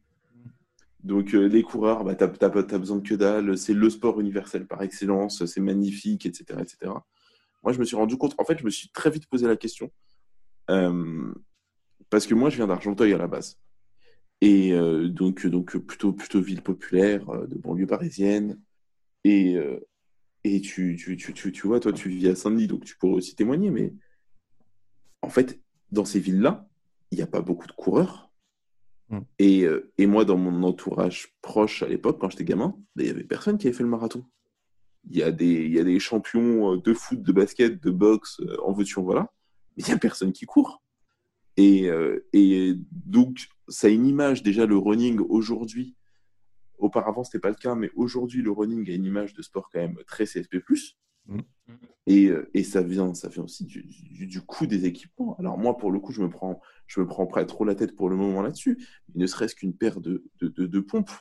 Donc, euh, les coureurs, bah, t'as t'as besoin de que dalle, c'est le sport universel par excellence, c'est magnifique, etc., etc. Moi, je me suis rendu compte, en fait, je me suis très vite posé la question, euh, parce que moi, je viens d'Argenteuil à la base. Et euh, donc, donc plutôt, plutôt ville populaire, de banlieue parisienne. Et, et tu, tu, tu, tu, tu vois, toi, tu vis à Saint-Denis, donc tu pourrais aussi témoigner, mais en fait, dans ces villes-là, il n'y a pas beaucoup de coureurs. Mm. Et, euh, et moi, dans mon entourage proche à l'époque, quand j'étais gamin, ben, il n'y avait personne qui avait fait le marathon. Il y a des, y a des champions euh, de foot, de basket, de boxe, euh, en veux-tu, en voilà, mais il n'y a personne qui court. Et, et donc, ça a une image, déjà, le running aujourd'hui. Auparavant, c'était pas le cas, mais aujourd'hui, le running a une image de sport quand même très CSP+. Mm. Et, euh, et ça vient, ça vient aussi du, du, du coût des équipements. Alors moi, pour le coup, je me prends, je me prends pas trop la tête pour le moment là-dessus. Ne serait-ce qu'une paire de, de, de, de pompes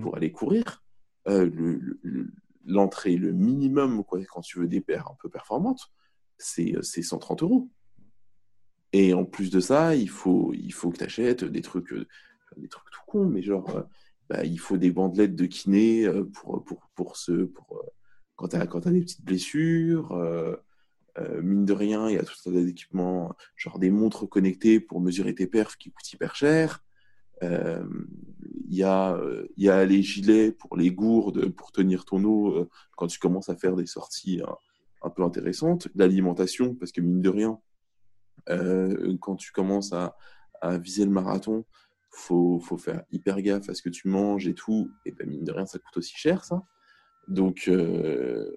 pour aller courir, euh, le- le- l'entrée, le minimum, quoi, quand tu veux des paires un peu performantes, c'est euh, c'est 130 euros. Et en plus de ça, il faut, il faut que tu achètes des trucs, euh, des trucs tout cons, mais genre, euh, bah, il faut des bandelettes de kiné euh, pour, pour, pour, ce, pour, euh, quand tu as, t'as des petites blessures. euh, mine de rien, il y a tout un tas d'équipements, genre des montres connectées pour mesurer tes perfs qui coûtent hyper cher. Il y, a, il y a les gilets pour les gourdes, pour tenir ton eau quand tu commences à faire des sorties un peu intéressantes. L'alimentation, parce que mine de rien, quand tu commences à viser le marathon, faut, faut faire hyper gaffe à ce que tu manges et tout. Et ben mine de rien, ça coûte aussi cher, ça. Donc, euh,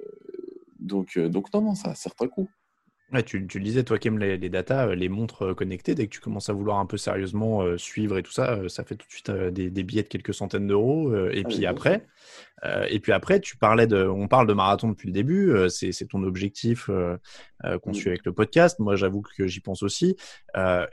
donc, euh, donc non, non, ça a certains coûts. Ouais, tu, tu le disais, toi qui aimes les, les datas, euh, les montres euh, connectées, dès que tu commences à vouloir un peu sérieusement euh, suivre et tout ça, euh, ça fait tout de suite euh, des, des billets de quelques centaines d'euros. et Ah, puis après, et puis après, tu parlais de, on parle de marathon depuis le début. c'est, ton objectif Mm. suit avec le podcast. Moi, j'avoue que j'y pense aussi.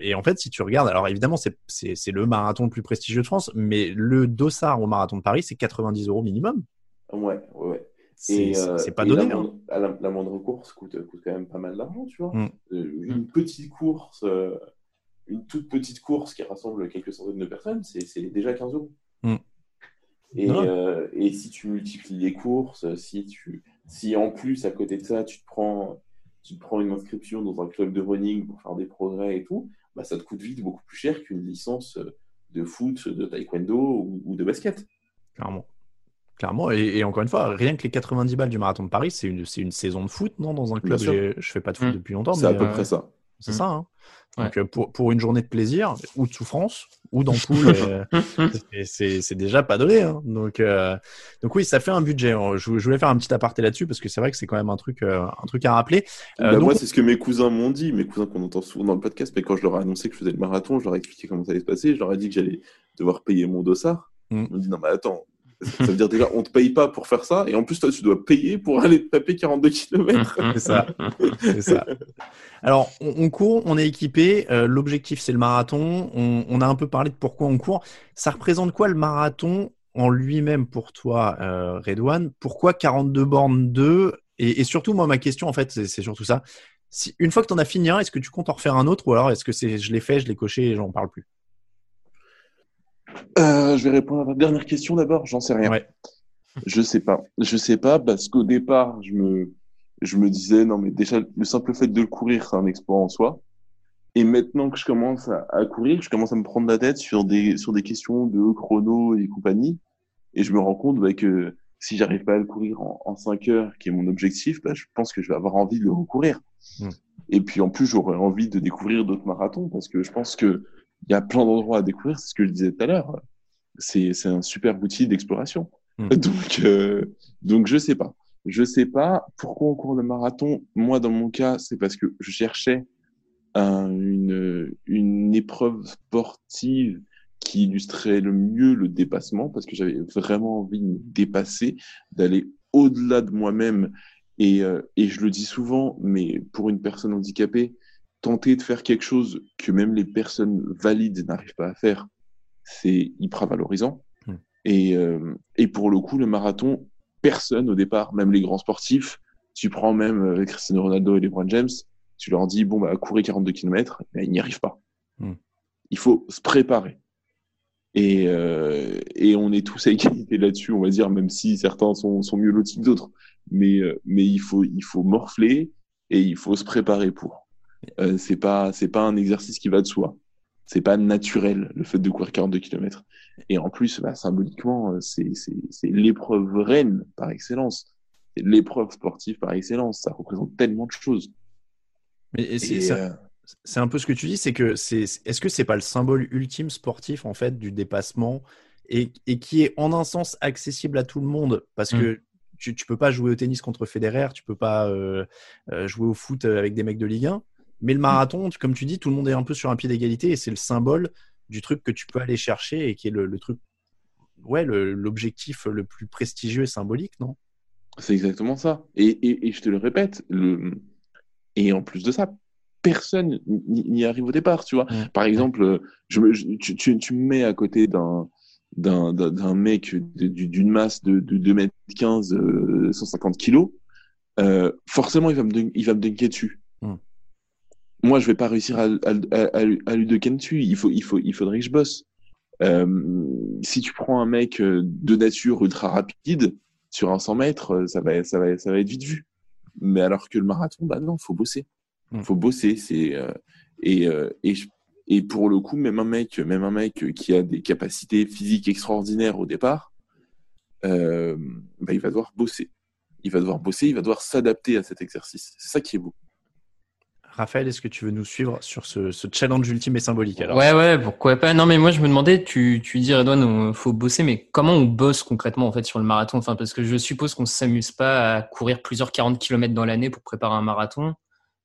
Et en fait, si tu regardes, alors évidemment, c'est le marathon le plus prestigieux de France, mais le dossard au marathon de Paris, c'est 90 euros minimum. Ouais, ouais, ouais. C'est, euh, c'est pas donné. La, hein. la, la moindre course coûte, coûte quand même pas mal d'argent, tu vois. Mm. Euh, une petite course, euh, une toute petite course qui rassemble quelques centaines de personnes, c'est déjà 15 euros. Mm. Euh, et si tu multiplies les courses, si, tu, si en plus, à côté de ça, tu te prends, tu te prends une inscription dans un club de running pour faire des progrès et tout, bah, ça te coûte vite beaucoup plus cher qu'une licence de foot, de taekwondo ou, ou de basket. Clairement. Clairement. Et, et encore une fois, rien que les 90 balles du marathon de Paris, c'est une, saison de foot, non Dans un club, je fais pas de foot Mm. depuis longtemps, C'est à peu euh, près ça. c'est Mm. ça. hein. Ouais. Donc, euh, pour, pour une journée de plaisir ou de souffrance ou d'ampoule, euh, c'est- déjà pas donné. hein. Donc, euh, donc oui, ça fait un budget. Je, je voulais faire un petit aparté là-dessus parce que c'est vrai que c'est quand même un truc, euh, un truc à rappeler. Euh, Bah, donc- moi, c'est ce que mes cousins m'ont dit, mes cousins qu'on entend souvent dans le podcast, mais quand je leur ai annoncé que je faisais le marathon, je leur ai expliqué comment ça allait se passer, je leur ai dit que j'allais devoir payer mon dossard. Mm. Ils m'ont dit non, mais attends, Ça veut dire déjà, on te paye pas pour faire ça, et en plus, toi, tu dois payer pour aller taper 42 km. C'est ça. Alors, on, court, on est équipé. euh, L'objectif, c'est le marathon. On, a un peu parlé de pourquoi on court. Ça représente quoi le marathon en lui-même pour toi, euh, Redouane? Pourquoi 42 bornes 2 et, surtout, moi, ma question, en fait, c'est surtout ça. Une fois que tu en as fini un, est-ce que tu comptes en refaire un autre ou alors est-ce que c'est je l'ai fait, je l'ai coché et j'en parle plus? Euh, je vais répondre à ta dernière question d'abord, j'en sais rien. Ouais. Je sais pas. Je sais pas parce qu'au départ, je me, je me disais, non, mais déjà, le simple fait de le courir, c'est un exploit en soi. Et maintenant que je commence à, à courir, je commence à me prendre la tête sur des, sur des questions de chrono et compagnie. Et je me rends compte bah, que si j'arrive pas à le courir en, en 5 heures, qui est mon objectif, bah, je pense que je vais avoir envie de le recourir. Mm. Et puis en plus, j'aurais envie de découvrir d'autres marathons parce que je pense que il y a plein d'endroits à découvrir. C'est ce que je disais tout à l'heure. C'est, c'est un super outil d'exploration. Mm. Donc, euh, donc je sais pas. Je sais pas pourquoi on court le marathon. Moi, dans mon cas, c'est parce que je cherchais un- une, une épreuve sportive qui illustrait le mieux le dépassement, parce que j'avais vraiment envie de me dépasser, d'aller au-delà de moi-même. Et, euh, et je le dis souvent, mais pour une personne handicapée, tenter de faire quelque chose que même les personnes valides n'arrivent pas à faire, c'est hyper valorisant. Hmm. Et, euh, et pour le coup, le marathon, personne au départ, même les grands sportifs, tu prends même euh, Cristiano Ronaldo et LeBron James, tu leur dis, bon, bah, courir 42 km, ben, ils n'y arrivent pas. Hmm. Il faut se préparer. Et, euh, et on est tous à égalité là-dessus, on va dire, même si certains sont, sont mieux lotis que d'autres. Mais, euh, mais il faut, il faut morfler et il faut se préparer pour. Euh, c'est pas, c'est pas un exercice qui va de soi. C'est pas naturel, le fait de courir 42 km. Et en plus, bah, symboliquement, euh, c'est, l'épreuve reine par excellence. C'est l'épreuve sportive par excellence. Ça représente tellement de choses. Mais c'est euh, un peu ce que tu dis, c'est que c'est est-ce que c'est pas le symbole ultime sportif en fait du dépassement et, et qui est en un sens accessible à tout le monde? Parce que tu, tu peux pas jouer au tennis contre Federer, tu peux pas euh, jouer au foot avec des mecs de Ligue 1, mais le marathon, comme tu dis, tout le monde est un peu sur un pied d'égalité et c'est le symbole du truc que tu peux aller chercher et qui est le, le truc, ouais, l'objectif le plus prestigieux et symbolique, non? C'est exactement ça. Et, et, et je te le répète, le... et en plus de ça, personne n'y arrive au départ, tu vois. Par exemple, je me, je- tu, tu, tu me mets à côté d'un mec d'une masse de, de 2 mètres 15, euh, 150 kilos, euh, forcément, il va me, il va me dunker dessus. Moi, je vais pas réussir à, à, à, à lui- à lui dunker dessus. Il, faut, il, faut, il faudrait que je bosse. Euh, si tu prends un mec euh, de nature ultra rapide, sur un 100 mètres, euh, ça va, ça va, ça va être vite vu. Mais alors que le marathon, bah non, faut bosser. Mm. Faut bosser, c'est euh, et euh, et je- et pour le coup, même un mec, même un mec qui a des capacités physiques extraordinaires au départ, euh, bah, il va devoir bosser. Il va devoir bosser, il va devoir s'adapter à cet exercice. C'est ça qui est beau. Raphaël, est-ce que tu veux nous suivre sur ce, ce challenge ultime et symbolique alors? Ouais, ouais, pourquoi pas. Non, mais moi, je me demandais, tu, tu dis, Redouane, il faut bosser, mais comment on bosse concrètement, en fait, sur le marathon? Enfin, parce que je suppose qu'on s'amuse pas à courir plusieurs 40 km dans l'année pour préparer un marathon.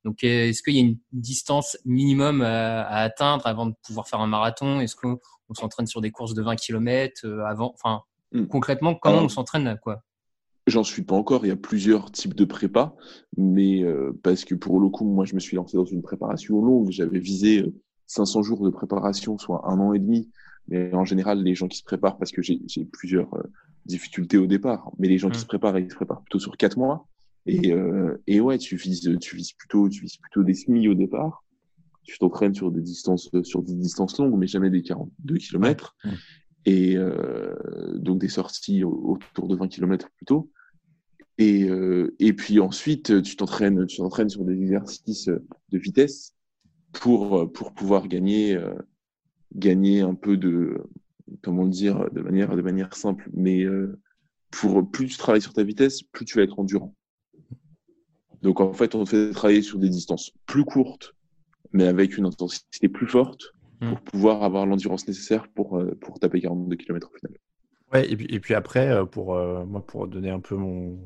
Donc, euh, est-ce qu'il y a une distance minimum à, à atteindre avant de pouvoir faire un marathon? Est-ce qu'on on s'entraîne sur des courses de 20 km avant? Enfin, Mm. concrètement, comment on s'entraîne à quoi? J'en suis pas encore. Il y a plusieurs types de prépa, mais euh, parce que pour le coup, moi, je me suis lancé dans une préparation longue. J'avais visé euh, 500 jours de préparation, soit un an et demi. Mais en général, les gens qui se préparent, parce que j'ai plusieurs euh, difficultés au départ, mais les gens qui Mm. se préparent, ils se préparent plutôt sur quatre mois. Et, euh, et ouais, tu vises, tu vises plutôt, tu vises plutôt des semis au départ. Tu t'entraînes sur des distances, sur des distances longues, mais jamais des 42 kilomètres. Ouais. Et euh, donc des sorties au- autour de 20 kilomètres plutôt. Et, euh, et puis ensuite, tu t'entraînes, tu t'entraînes sur des exercices de vitesse pour pour pouvoir gagner euh, gagner un peu de comment dire de manière de manière simple, mais euh, pour plus tu travailles sur ta vitesse, plus tu vas être endurant. Donc en fait, on te fait travailler sur des distances plus courtes, mais avec une intensité plus forte pour pouvoir avoir l'endurance nécessaire pour euh, pour taper 42 km au final. Ouais, et puis, et puis après, euh, pour, euh, moi, pour donner un peu mon,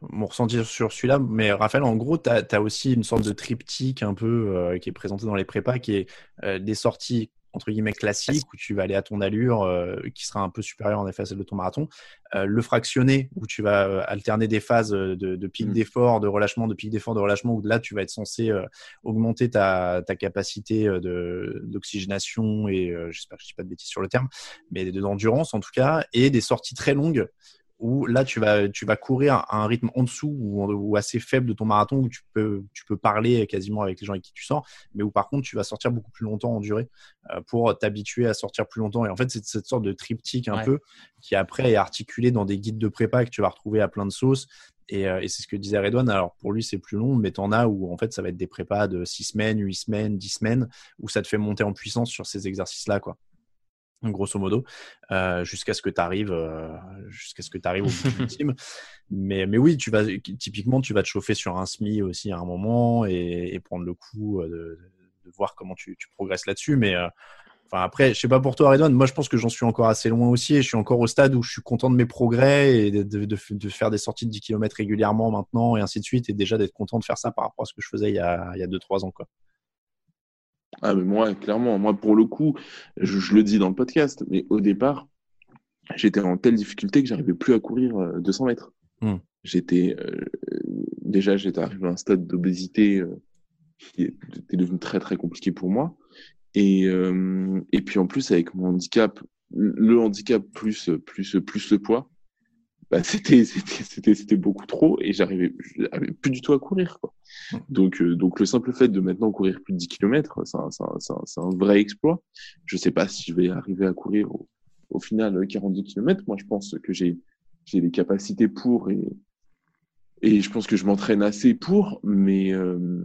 mon ressenti sur celui-là, mais Raphaël, en gros, tu as, aussi une sorte de triptyque un peu euh, qui est présenté dans les prépas, qui est euh, des sorties entre guillemets classique où tu vas aller à ton allure euh, qui sera un peu supérieure en effet à celle de ton marathon. Euh, le fractionné où tu vas euh, alterner des phases de, de pic mm. d'effort, de relâchement, de pic d'effort, de relâchement où là tu vas être censé augmenter ta, ta capacité d'oxygénation et j'espère que je dis pas de bêtises sur le terme, mais d'endurance en tout cas et des sorties très longues où là tu vas tu vas courir à un rythme en dessous ou, assez faible de ton marathon où tu peux tu peux parler quasiment avec les gens avec qui tu sors mais où par contre tu vas sortir beaucoup plus longtemps en durée euh, pour t'habituer à sortir plus longtemps et en fait c'est cette sorte de triptyque un peu qui après est articulé dans des guides de prépa que tu vas retrouver à plein de sauces et, euh, et c'est ce que disait Redouane. Alors pour lui, c'est plus long, mais t'en as où en fait ça va être des prépas de 6 semaines, 8 semaines, 10 semaines, où ça te fait monter en puissance sur ces exercices-là. quoi grosso modo, euh, jusqu'à ce que tu arrives, euh, jusqu'à ce que tu arrives au bout ultime. Mais, mais oui, tu vas typiquement, tu vas te chauffer sur un SMI aussi à un moment et, prendre le coup euh, de, de, voir comment tu, tu progresses là-dessus. Mais enfin après, je sais pas pour toi, Redon, moi je pense que j'en suis encore assez loin aussi et je suis encore au stade où je suis content de mes progrès et de, de, de faire des sorties de 10 km régulièrement maintenant et ainsi de suite et déjà d'être content de faire ça par rapport à ce que je faisais il y a, il y a 2-3 ans. Quoi. Ah, mais moi, clairement, moi, pour le coup, je, le dis dans le podcast, mais au départ, j'étais en telle difficulté que j'arrivais plus à courir 200 euh, mètres. Hmm. J'étais, euh, déjà, j'étais arrivé à un stade d'obésité euh, qui était devenu très, très compliqué pour moi. Et, et puis, en plus, avec mon handicap, le handicap plus, plus, plus le poids, bah, c'était c'était c'était beaucoup trop et j'arrivais plus du tout à courir quoi. Donc euh, donc le simple fait de maintenant courir plus de 10 km, c'est un, c'est un, vrai exploit. Je sais pas si je vais arriver à courir au, final 42 km. Moi je pense que j'ai j'ai les capacités pour et et je pense que je m'entraîne assez pour mais euh,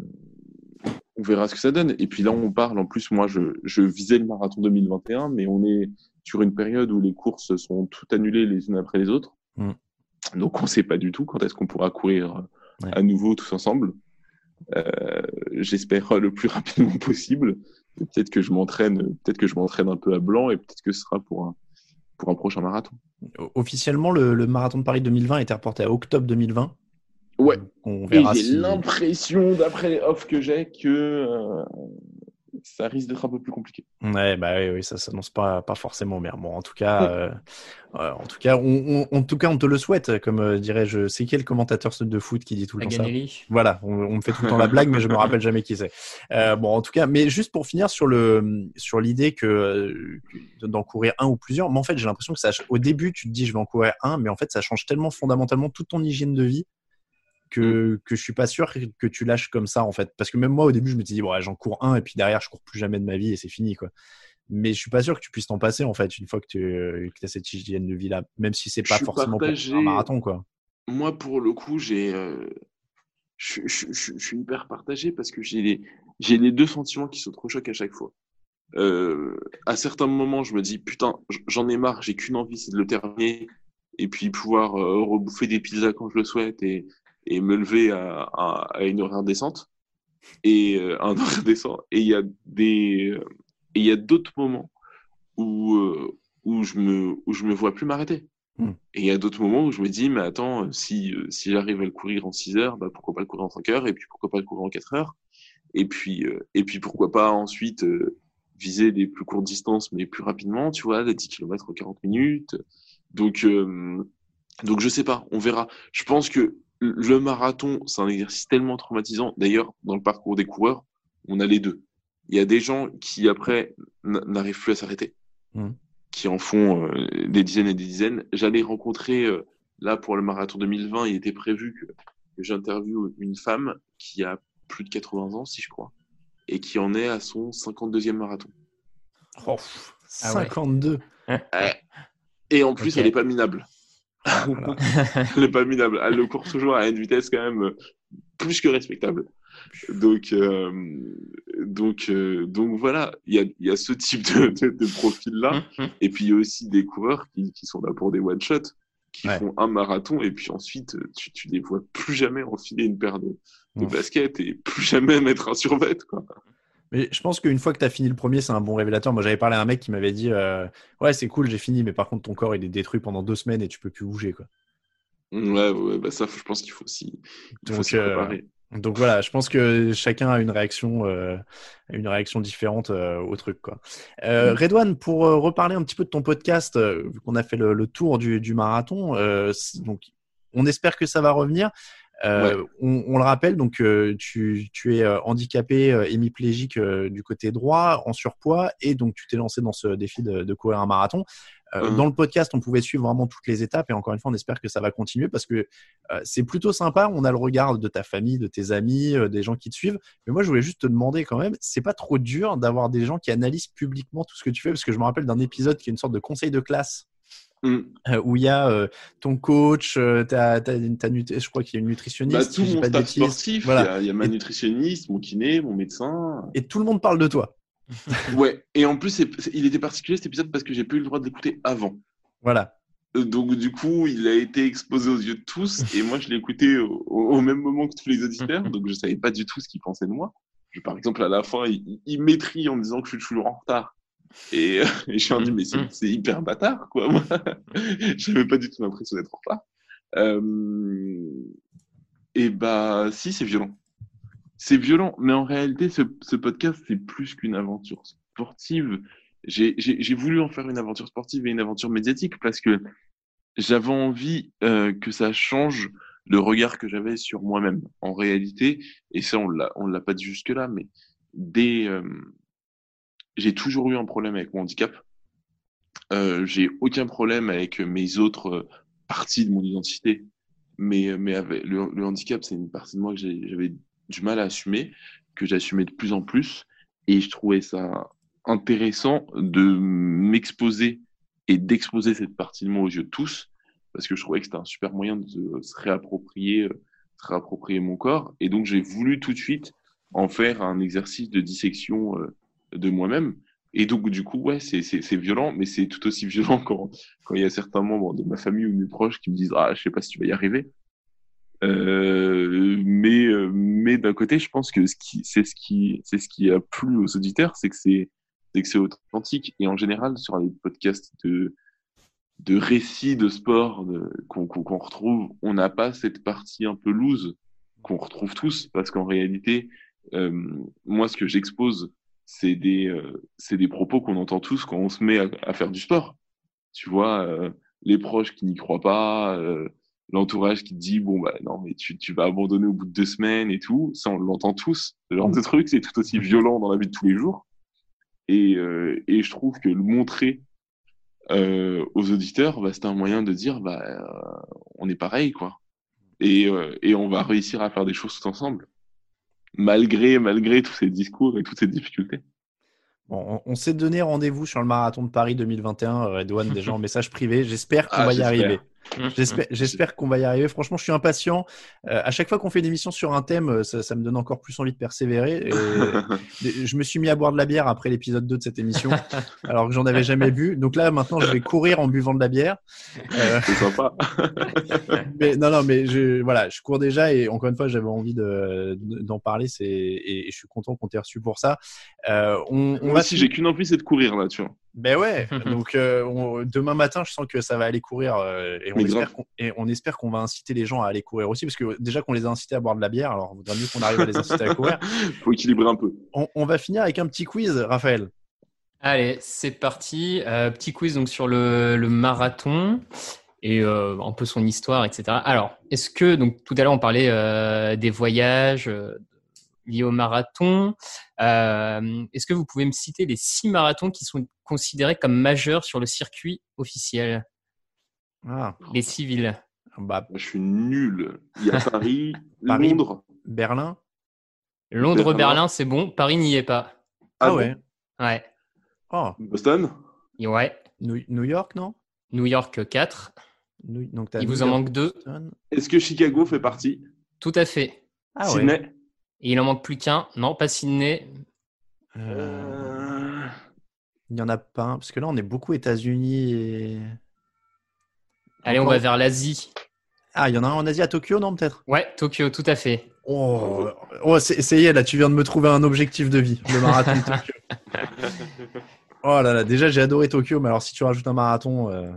on verra ce que ça donne. Et puis là, on parle, en plus, moi, je, je visais le marathon 2021, mais on est sur une période où les courses sont toutes annulées les unes après les autres. Mm. Donc on ne sait pas du tout quand est-ce qu'on pourra courir à nouveau tous ensemble. Euh, J'espère le plus rapidement possible. Peut-être que je m'entraîne, peut-être que je m'entraîne un peu à blanc et peut-être que ce sera pour un pour un prochain marathon. Officiellement, le, marathon de Paris 2020 a été reporté à octobre 2020. Ouais. On verra et j'ai l'impression, d'après les offres que j'ai, que euh, ça risque d'être un peu plus compliqué. Ouais, bah oui, oui ça s'annonce pas, pas forcément bien. Bon, en tout cas, euh, en tout cas, on, en tout cas, on te le souhaite, comme euh, dirais-je. C'est quel commentateur de foot qui dit tout le temps ça Voilà, on, me fait tout le temps la blague, mais je me rappelle jamais qui c'est. Euh, bon, en tout cas, mais juste pour finir sur le sur l'idée que d'en courir un ou plusieurs, mais en fait, j'ai l'impression que ça, au début, tu te dis je vais en courir un, mais en fait, ça change tellement fondamentalement toute ton hygiène de vie que, mm. que je suis pas sûr que tu lâches comme ça en fait. Parce que même moi au début je me suis dit bon j'en cours un et puis derrière je cours plus jamais de ma vie et c'est fini quoi. Mais je suis pas sûr que tu puisses t'en passer en fait une fois que tu as cette hygiène de vie là, même si c'est pas forcément pour un marathon quoi. Moi pour le coup j'ai euh, je, je, je, suis hyper partagé parce que j'ai les j'ai les deux sentiments qui sont trop chocs à chaque fois. Euh, à certains moments, je me dis putain, j'en ai marre, j'ai qu'une envie, c'est de le terminer et puis pouvoir euh, rebouffer des pizzas quand je le souhaite et, et me lever à, à, une horaire décente et euh, un horaire décent et il y a des euh, il y a d'autres moments où euh, où je me où je me vois plus m'arrêter. Hmm. et il y a d'autres moments où je me dis mais attends si si j'arrive à le courir en 6 heures bah pourquoi pas le courir en 5 heures et puis pourquoi pas le courir en 4 heures? Et puis et puis pourquoi pas ensuite viser des plus courtes distances mais plus rapidement tu vois des 10 km en 40 minutes. Donc donc je sais pas on verra. Je pense que le marathon, c'est un exercice tellement traumatisant. D'ailleurs, dans le parcours des coureurs, on a les deux. Il y a des gens qui, après, n'arrivent plus à s'arrêter, mmh. qui en font euh, des dizaines et des dizaines. J'allais rencontrer, euh, là, pour le marathon 2020, il était prévu que, j'interviewe une femme qui a plus de 80 ans, si je crois, et qui en est à son 52e marathon. Oh, 52 ah Et en plus, elle n'est pas minable. elle n'est pas minable. Elle le court toujours à une vitesse quand même euh, plus que respectable. Donc, euh, donc, euh, donc voilà, il y a, y a, ce type de, de, profil-là. Hum, hum. Et puis, il y a aussi des coureurs qui, qui sont là pour des one-shots, qui font un marathon, et puis ensuite, tu, tu les vois plus jamais enfiler une paire de, de baskets et plus jamais mettre un survêt. Quoi. Mais je pense qu'une fois que tu as fini le premier, c'est un bon révélateur. Moi, j'avais parlé à un mec qui m'avait dit euh, Ouais, c'est cool, j'ai fini, mais par contre, ton corps, il est détruit pendant deux semaines et tu peux plus bouger. Quoi. Ouais, ouais bah ça, je pense qu'il faut aussi, il faut donc, euh, Donc voilà, je pense que chacun a une réaction, euh, une réaction différente au truc. Quoi. Euh, Redouane, pour reparler un petit peu de ton podcast, vu qu'on a fait le, le tour du, du marathon, donc on espère que ça va revenir. Euh, on, on le rappelle, donc euh, tu, tu es euh, handicapé, euh, hémiplégique du côté droit, en surpoids, et donc tu t'es lancé dans ce défi de, de courir un marathon. Mhm. Dans le podcast, on pouvait suivre vraiment toutes les étapes, et encore une fois, on espère que ça va continuer parce que c'est plutôt sympa. On a le regard de ta famille, de tes amis, des gens qui te suivent. Mais moi, je voulais juste te demander quand même, c'est pas trop dur d'avoir des gens qui analysent publiquement tout ce que tu fais, parce que je me rappelle d'un épisode qui est une sorte de conseil de classe Mm. euh, où il y a euh, ton coach, euh, ta nut- je crois qu'il y a une Bah, nutritionniste, tout je dis mon staff sportif, il Voilà. y, a, il y a ma Et- nutritionniste, mon kiné, mon médecin. Et tout le monde parle de toi. Ouais, et en plus, il était particulier cet épisode parce que j'ai pas eu le droit de l'écouter avant. Voilà. Euh, Donc, du coup, il a été exposé aux yeux de tous, et moi, je l'ai écouté au, même moment que tous les auditeurs, donc je savais pas du tout ce qu'il pensait de moi. Je, par exemple, à la fin, il, il m'étrie en me disant que je suis toujours en retard. Et, euh, et je suis en dit, mais c'est c'est hyper bâtard, quoi. Moi, j'avais pas du tout l'impression d'être en retard. Euh, et bah, si, c'est violent. C'est violent, mais en réalité, ce, ce podcast, c'est plus qu'une aventure sportive. J'ai j'ai- j'ai voulu en faire une aventure sportive et une aventure médiatique parce que j'avais envie euh, que ça change le regard que j'avais sur moi-même. En réalité, et ça, on l'a on l'a pas dit jusque-là, mais dès, euh, j'ai toujours eu un problème avec mon handicap. Euh, j'ai aucun problème avec mes autres euh, parties de mon identité, mais mais avec le, handicap, c'est une partie de moi que j'avais du mal à assumer, que j'assumais de plus en plus, et je trouvais ça intéressant de m'exposer et d'exposer cette partie de moi aux yeux de tous, parce que je trouvais que c'était un super moyen de se réapproprier, euh, se réapproprier mon corps, et donc j'ai voulu tout de suite en faire un exercice de dissection euh, de moi-même. Et donc, du coup, ouais, c'est, violent, mais c'est tout aussi violent quand, quand il y a certains membres de ma famille ou de mes proches qui me disent, ah, je sais pas si tu vas y arriver. Euh, mais, euh, mais d'un côté, je pense que ce qui, c'est ce qui, c'est ce qui a plu aux auditeurs, c'est que c'est, c'est que c'est authentique. Et en général, sur les podcasts de, de récits de sport qu'on, qu'on, qu'on retrouve, on n'a pas cette partie un peu loose qu'on retrouve tous, parce qu'en réalité, euh, moi, ce que j'expose, c'est des, euh, c'est des propos qu'on entend tous quand on se met à, à faire du sport. Tu vois, euh, les proches qui n'y croient pas, euh, l'entourage qui te dit bon bah non mais tu, tu vas abandonner au bout de deux semaines et tout, ça on l'entend tous. Ce genre de truc, c'est tout aussi violent dans la vie de tous les jours. Et, euh, et je trouve que le montrer euh, aux auditeurs, bah, c'est un moyen de dire bah euh, on est pareil quoi. Et, euh, et on va réussir à faire des choses tout ensemble malgré malgré tous ces discours et toutes ces difficultés. Bon, on on s'est donné rendez-vous sur le marathon de Paris 2021, Redouane, déjà en message privé. J'espère qu'on Ah, va y arriver. J'espère, j'espère qu'on va y arriver. Franchement, je suis impatient. Euh, à chaque fois qu'on fait une émission sur un thème, euh, ça, ça me donne encore plus envie de persévérer. Et je me suis mis à boire de la bière après l'épisode 2 de cette émission, alors que j'en avais jamais bu. Donc là, maintenant, je vais courir en buvant de la bière. Euh, C'est sympa. mais non, non, mais je, voilà, je cours déjà et encore une fois, j'avais envie de, de- d'en parler. C'est, et, et je suis content qu'on t'ait reçu pour ça. Euh, on, on Moi va aussi, j'ai qu'une envie, c'est de courir là, tu vois. ben ouais, donc on- demain matin, je sens que ça va aller courir et, on espère qu'on, et on espère qu'on va inciter les gens à aller courir aussi, parce que déjà qu'on les a incités à boire de la bière, alors il vaudrait mieux qu'on arrive à les inciter à courir. Faut équilibrer un peu. On, on va finir avec un petit quiz, Raphaël. Allez, c'est parti. Euh, petit quiz donc sur le, le marathon et euh, un peu son histoire, etc. Alors, est-ce que donc tout à l'heure on parlait euh, des voyages euh, liés au marathon. Euh, est-ce que vous pouvez me citer les six marathons qui sont considérés comme majeurs sur le circuit officiel, Ah, les civils bah, Je suis nul. Il y a Paris, Paris. Londres. Berlin. Londres, Berlin. Berlin, c'est bon. Paris n'y est pas. Ah, bon ouais. Ouais. Oh, Boston? Ouais. New, New York, non? New York 4. New- donc Il New vous en York, manque deux. Boston. Est-ce que Chicago fait partie? Tout à fait. Ah ouais. Sydney? Et il en manque plus qu'un. Non, pas Sydney. Euh, Il n'y en a pas un, parce que là, on est beaucoup États-Unis et. Allez, on va vers l'Asie. Ah, il y en a un en Asie, à Tokyo, non, peut-être? Ouais, Tokyo, tout à fait. Oh, oh c'est ça y est, là, tu viens de me trouver un objectif de vie, le marathon de Tokyo. Oh là là, déjà, j'ai adoré Tokyo, mais alors si tu rajoutes un marathon, euh,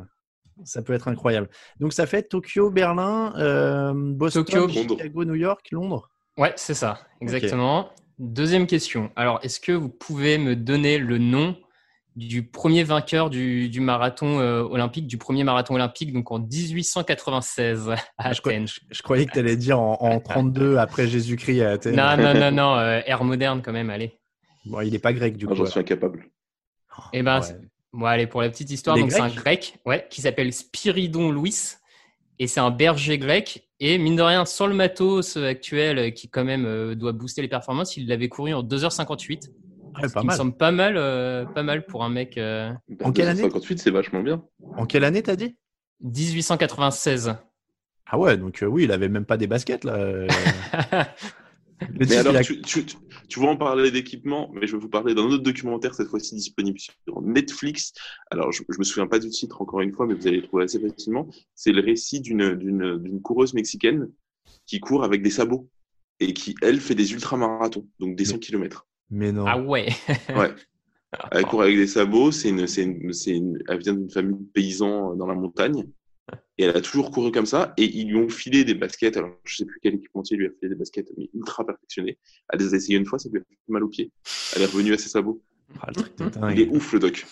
ça peut être incroyable. Donc, ça fait Tokyo, Berlin, euh, Boston, Tokyo. Chicago, New York, Londres. Ouais, c'est ça, exactement. Deuxième question. Alors, est-ce que vous pouvez me donner le nom du premier vainqueur du, marathon euh, olympique, du premier marathon olympique, donc en 1896 à Athènes. Je, croyais que tu allais dire en, 32 après Jésus-Christ à Athènes. Non, non, non, non, euh, ère moderne quand même, allez. Bon, il n'est pas grec du coup. J'en suis incapable. Eh ben, bon, allez, pour la petite histoire, donc c'est un grec ouais, qui s'appelle Spiridon Louis et c'est un berger grec. Et mine de rien, sans le matos actuel qui quand même doit booster les performances, il l'avait couru en 2h58. Ouais, pas mal. me semble pas mal, euh, pas mal pour un mec. Euh... En quelle année 58, c'est vachement bien. En quelle année t'as dit? 1896. Ah ouais, donc euh, oui, il avait même pas des baskets là. Mais alors, tu, tu, tu, vas en parler d'équipement, mais je vais vous parler d'un autre documentaire, cette fois-ci disponible sur Netflix. Alors, je, je me souviens pas du titre encore une fois, mais vous allez le trouver assez facilement. C'est le récit d'une, d'une, d'une coureuse mexicaine qui court avec des sabots et qui, elle, fait des ultramarathons, donc des 100 km. Mais non. Ah ouais. ouais. Elle court avec des sabots. C'est une, c'est une, c'est une, elle vient d'une famille de paysans dans la montagne. Et elle a toujours couru comme ça. Et ils lui ont filé des baskets. Alors, je sais plus quel équipementier lui a filé des baskets, mais ultra perfectionnées. Elle les a essayées une fois, ça lui a fait mal aux pieds. Elle est revenue à ses sabots. Ah, le truc de dingue. Il est ouf, le doc.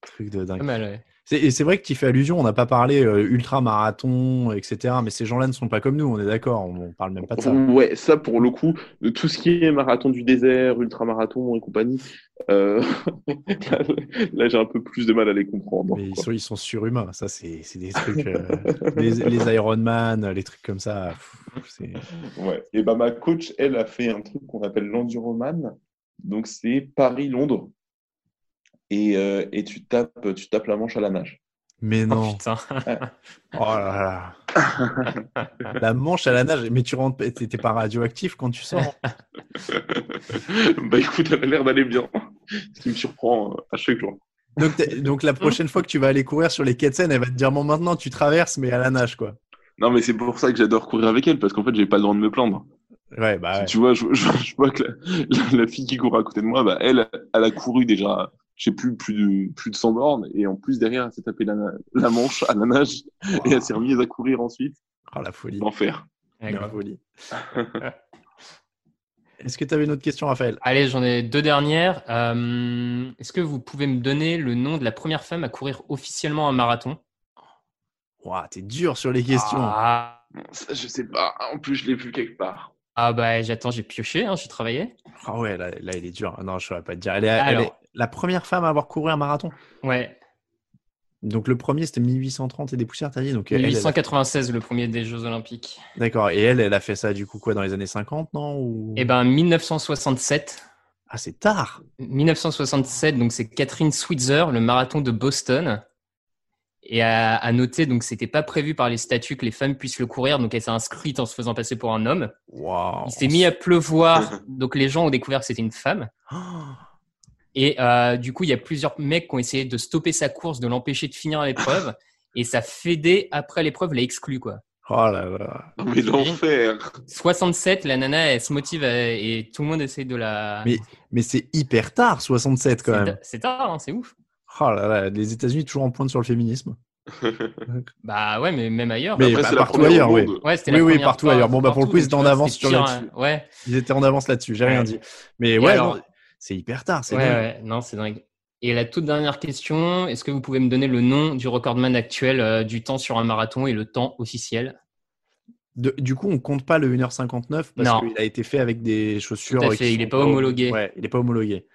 Truc de dingue. Mal, ouais. Et c'est vrai que tu fais allusion, on n'a pas parlé euh, ultra-marathon, etc. Mais ces gens-là ne sont pas comme nous, on est d'accord, on, parle même pas de ça. Ouais, ça pour le coup, de tout ce qui est marathon du désert, ultra-marathon et compagnie, euh... là, j'ai un peu plus de mal à les comprendre. Mais ils sont, ils sont, surhumains, ça c'est des trucs, euh, les, les Ironman, les trucs comme ça. ouais, et bah ma coach, elle a fait un truc qu'on appelle l'enduroman, donc c'est Paris-Londres et, euh, et tu, tapes, tu tapes la manche à la nage. Mais non. Oh, putain. oh là là. la manche à la nage. Mais tu rentres, t'es pas radioactif quand tu sors Bah écoute, elle a l'air d'aller bien. Ce qui me surprend euh, à chaque jour. Donc, donc la prochaine fois que tu vas aller courir sur les quais elle va te dire bon maintenant tu traverses mais à la nage quoi. Non mais c'est pour ça que j'adore courir avec elle parce qu'en fait j'ai pas le droit de me plaindre. Ouais bah. Tu vois, je, je, vois que la, la, fille qui court à côté de moi, bah elle, elle a couru déjà j'ai plus plus de plus de 100 bornes et en plus derrière elle s'est tapé la, la, manche à la nage et elle s'est remise à courir ensuite. Oh la folie. L'enfer. La folie. Est-ce que tu avais une autre question, Raphaël? Allez, j'en ai deux dernières. Euh, Est-ce que vous pouvez me donner le nom de la première femme à courir officiellement un marathon? Ouah, t'es dur sur les questions. Ah, ça, je sais pas. En plus, je l'ai vu quelque part. Ah bah j'attends, j'ai pioché, hein, j'ai travaillé. Ah ouais, là, là, il est dur. Non, je ne saurais pas te dire. Elle est, elle est, la première femme à avoir couru un marathon. Ouais. Donc le premier c'était 1830 et des poussières, t'as dit donc 1896 le premier des Jeux Olympiques. D'accord. Et elle, elle a fait ça du coup quoi dans les années 50, non Ou... Eh ben 1967. Ah c'est tard. 1967, donc c'est Catherine Switzer, le marathon de Boston. Et à, à noter, donc c'était pas prévu par les statuts que les femmes puissent le courir, donc elle s'est inscrite en se faisant passer pour un homme. Wow. Il s'est mis à pleuvoir, donc les gens ont découvert que c'était une femme. Et euh, du coup, il y a plusieurs mecs qui ont essayé de stopper sa course, de l'empêcher de finir l'épreuve. et ça Fédé, après l'épreuve, l'a exclu, quoi. Oh là là. mais l'enfer 67, la nana, elle se motive et tout le monde essaie de la... Mais, mais c'est hyper tard, 67 quand même. C'est tard, hein, c'est ouf. Oh là là, les États-Unis toujours en pointe sur le féminisme. bah ouais, mais même ailleurs. Mais bah, partout ailleurs, oui. Ouais, oui, oui, partout ailleurs. Bon, bah pour le coup, ils étaient en avance sur là-dessus. Ouais. Ils étaient en avance là-dessus, j'ai rien dit. Mais ouais, c'est hyper tard. C'est ouais, ouais, non, c'est dingue. Et la toute dernière question, est-ce que vous pouvez me donner le nom du recordman actuel euh, du temps sur un marathon et le temps officiel? Du coup, on compte pas le 1h59 parce qu'il a été fait avec des chaussures. Tout à fait, il n'est pas homologué. Ouais, il n'est pas homologué.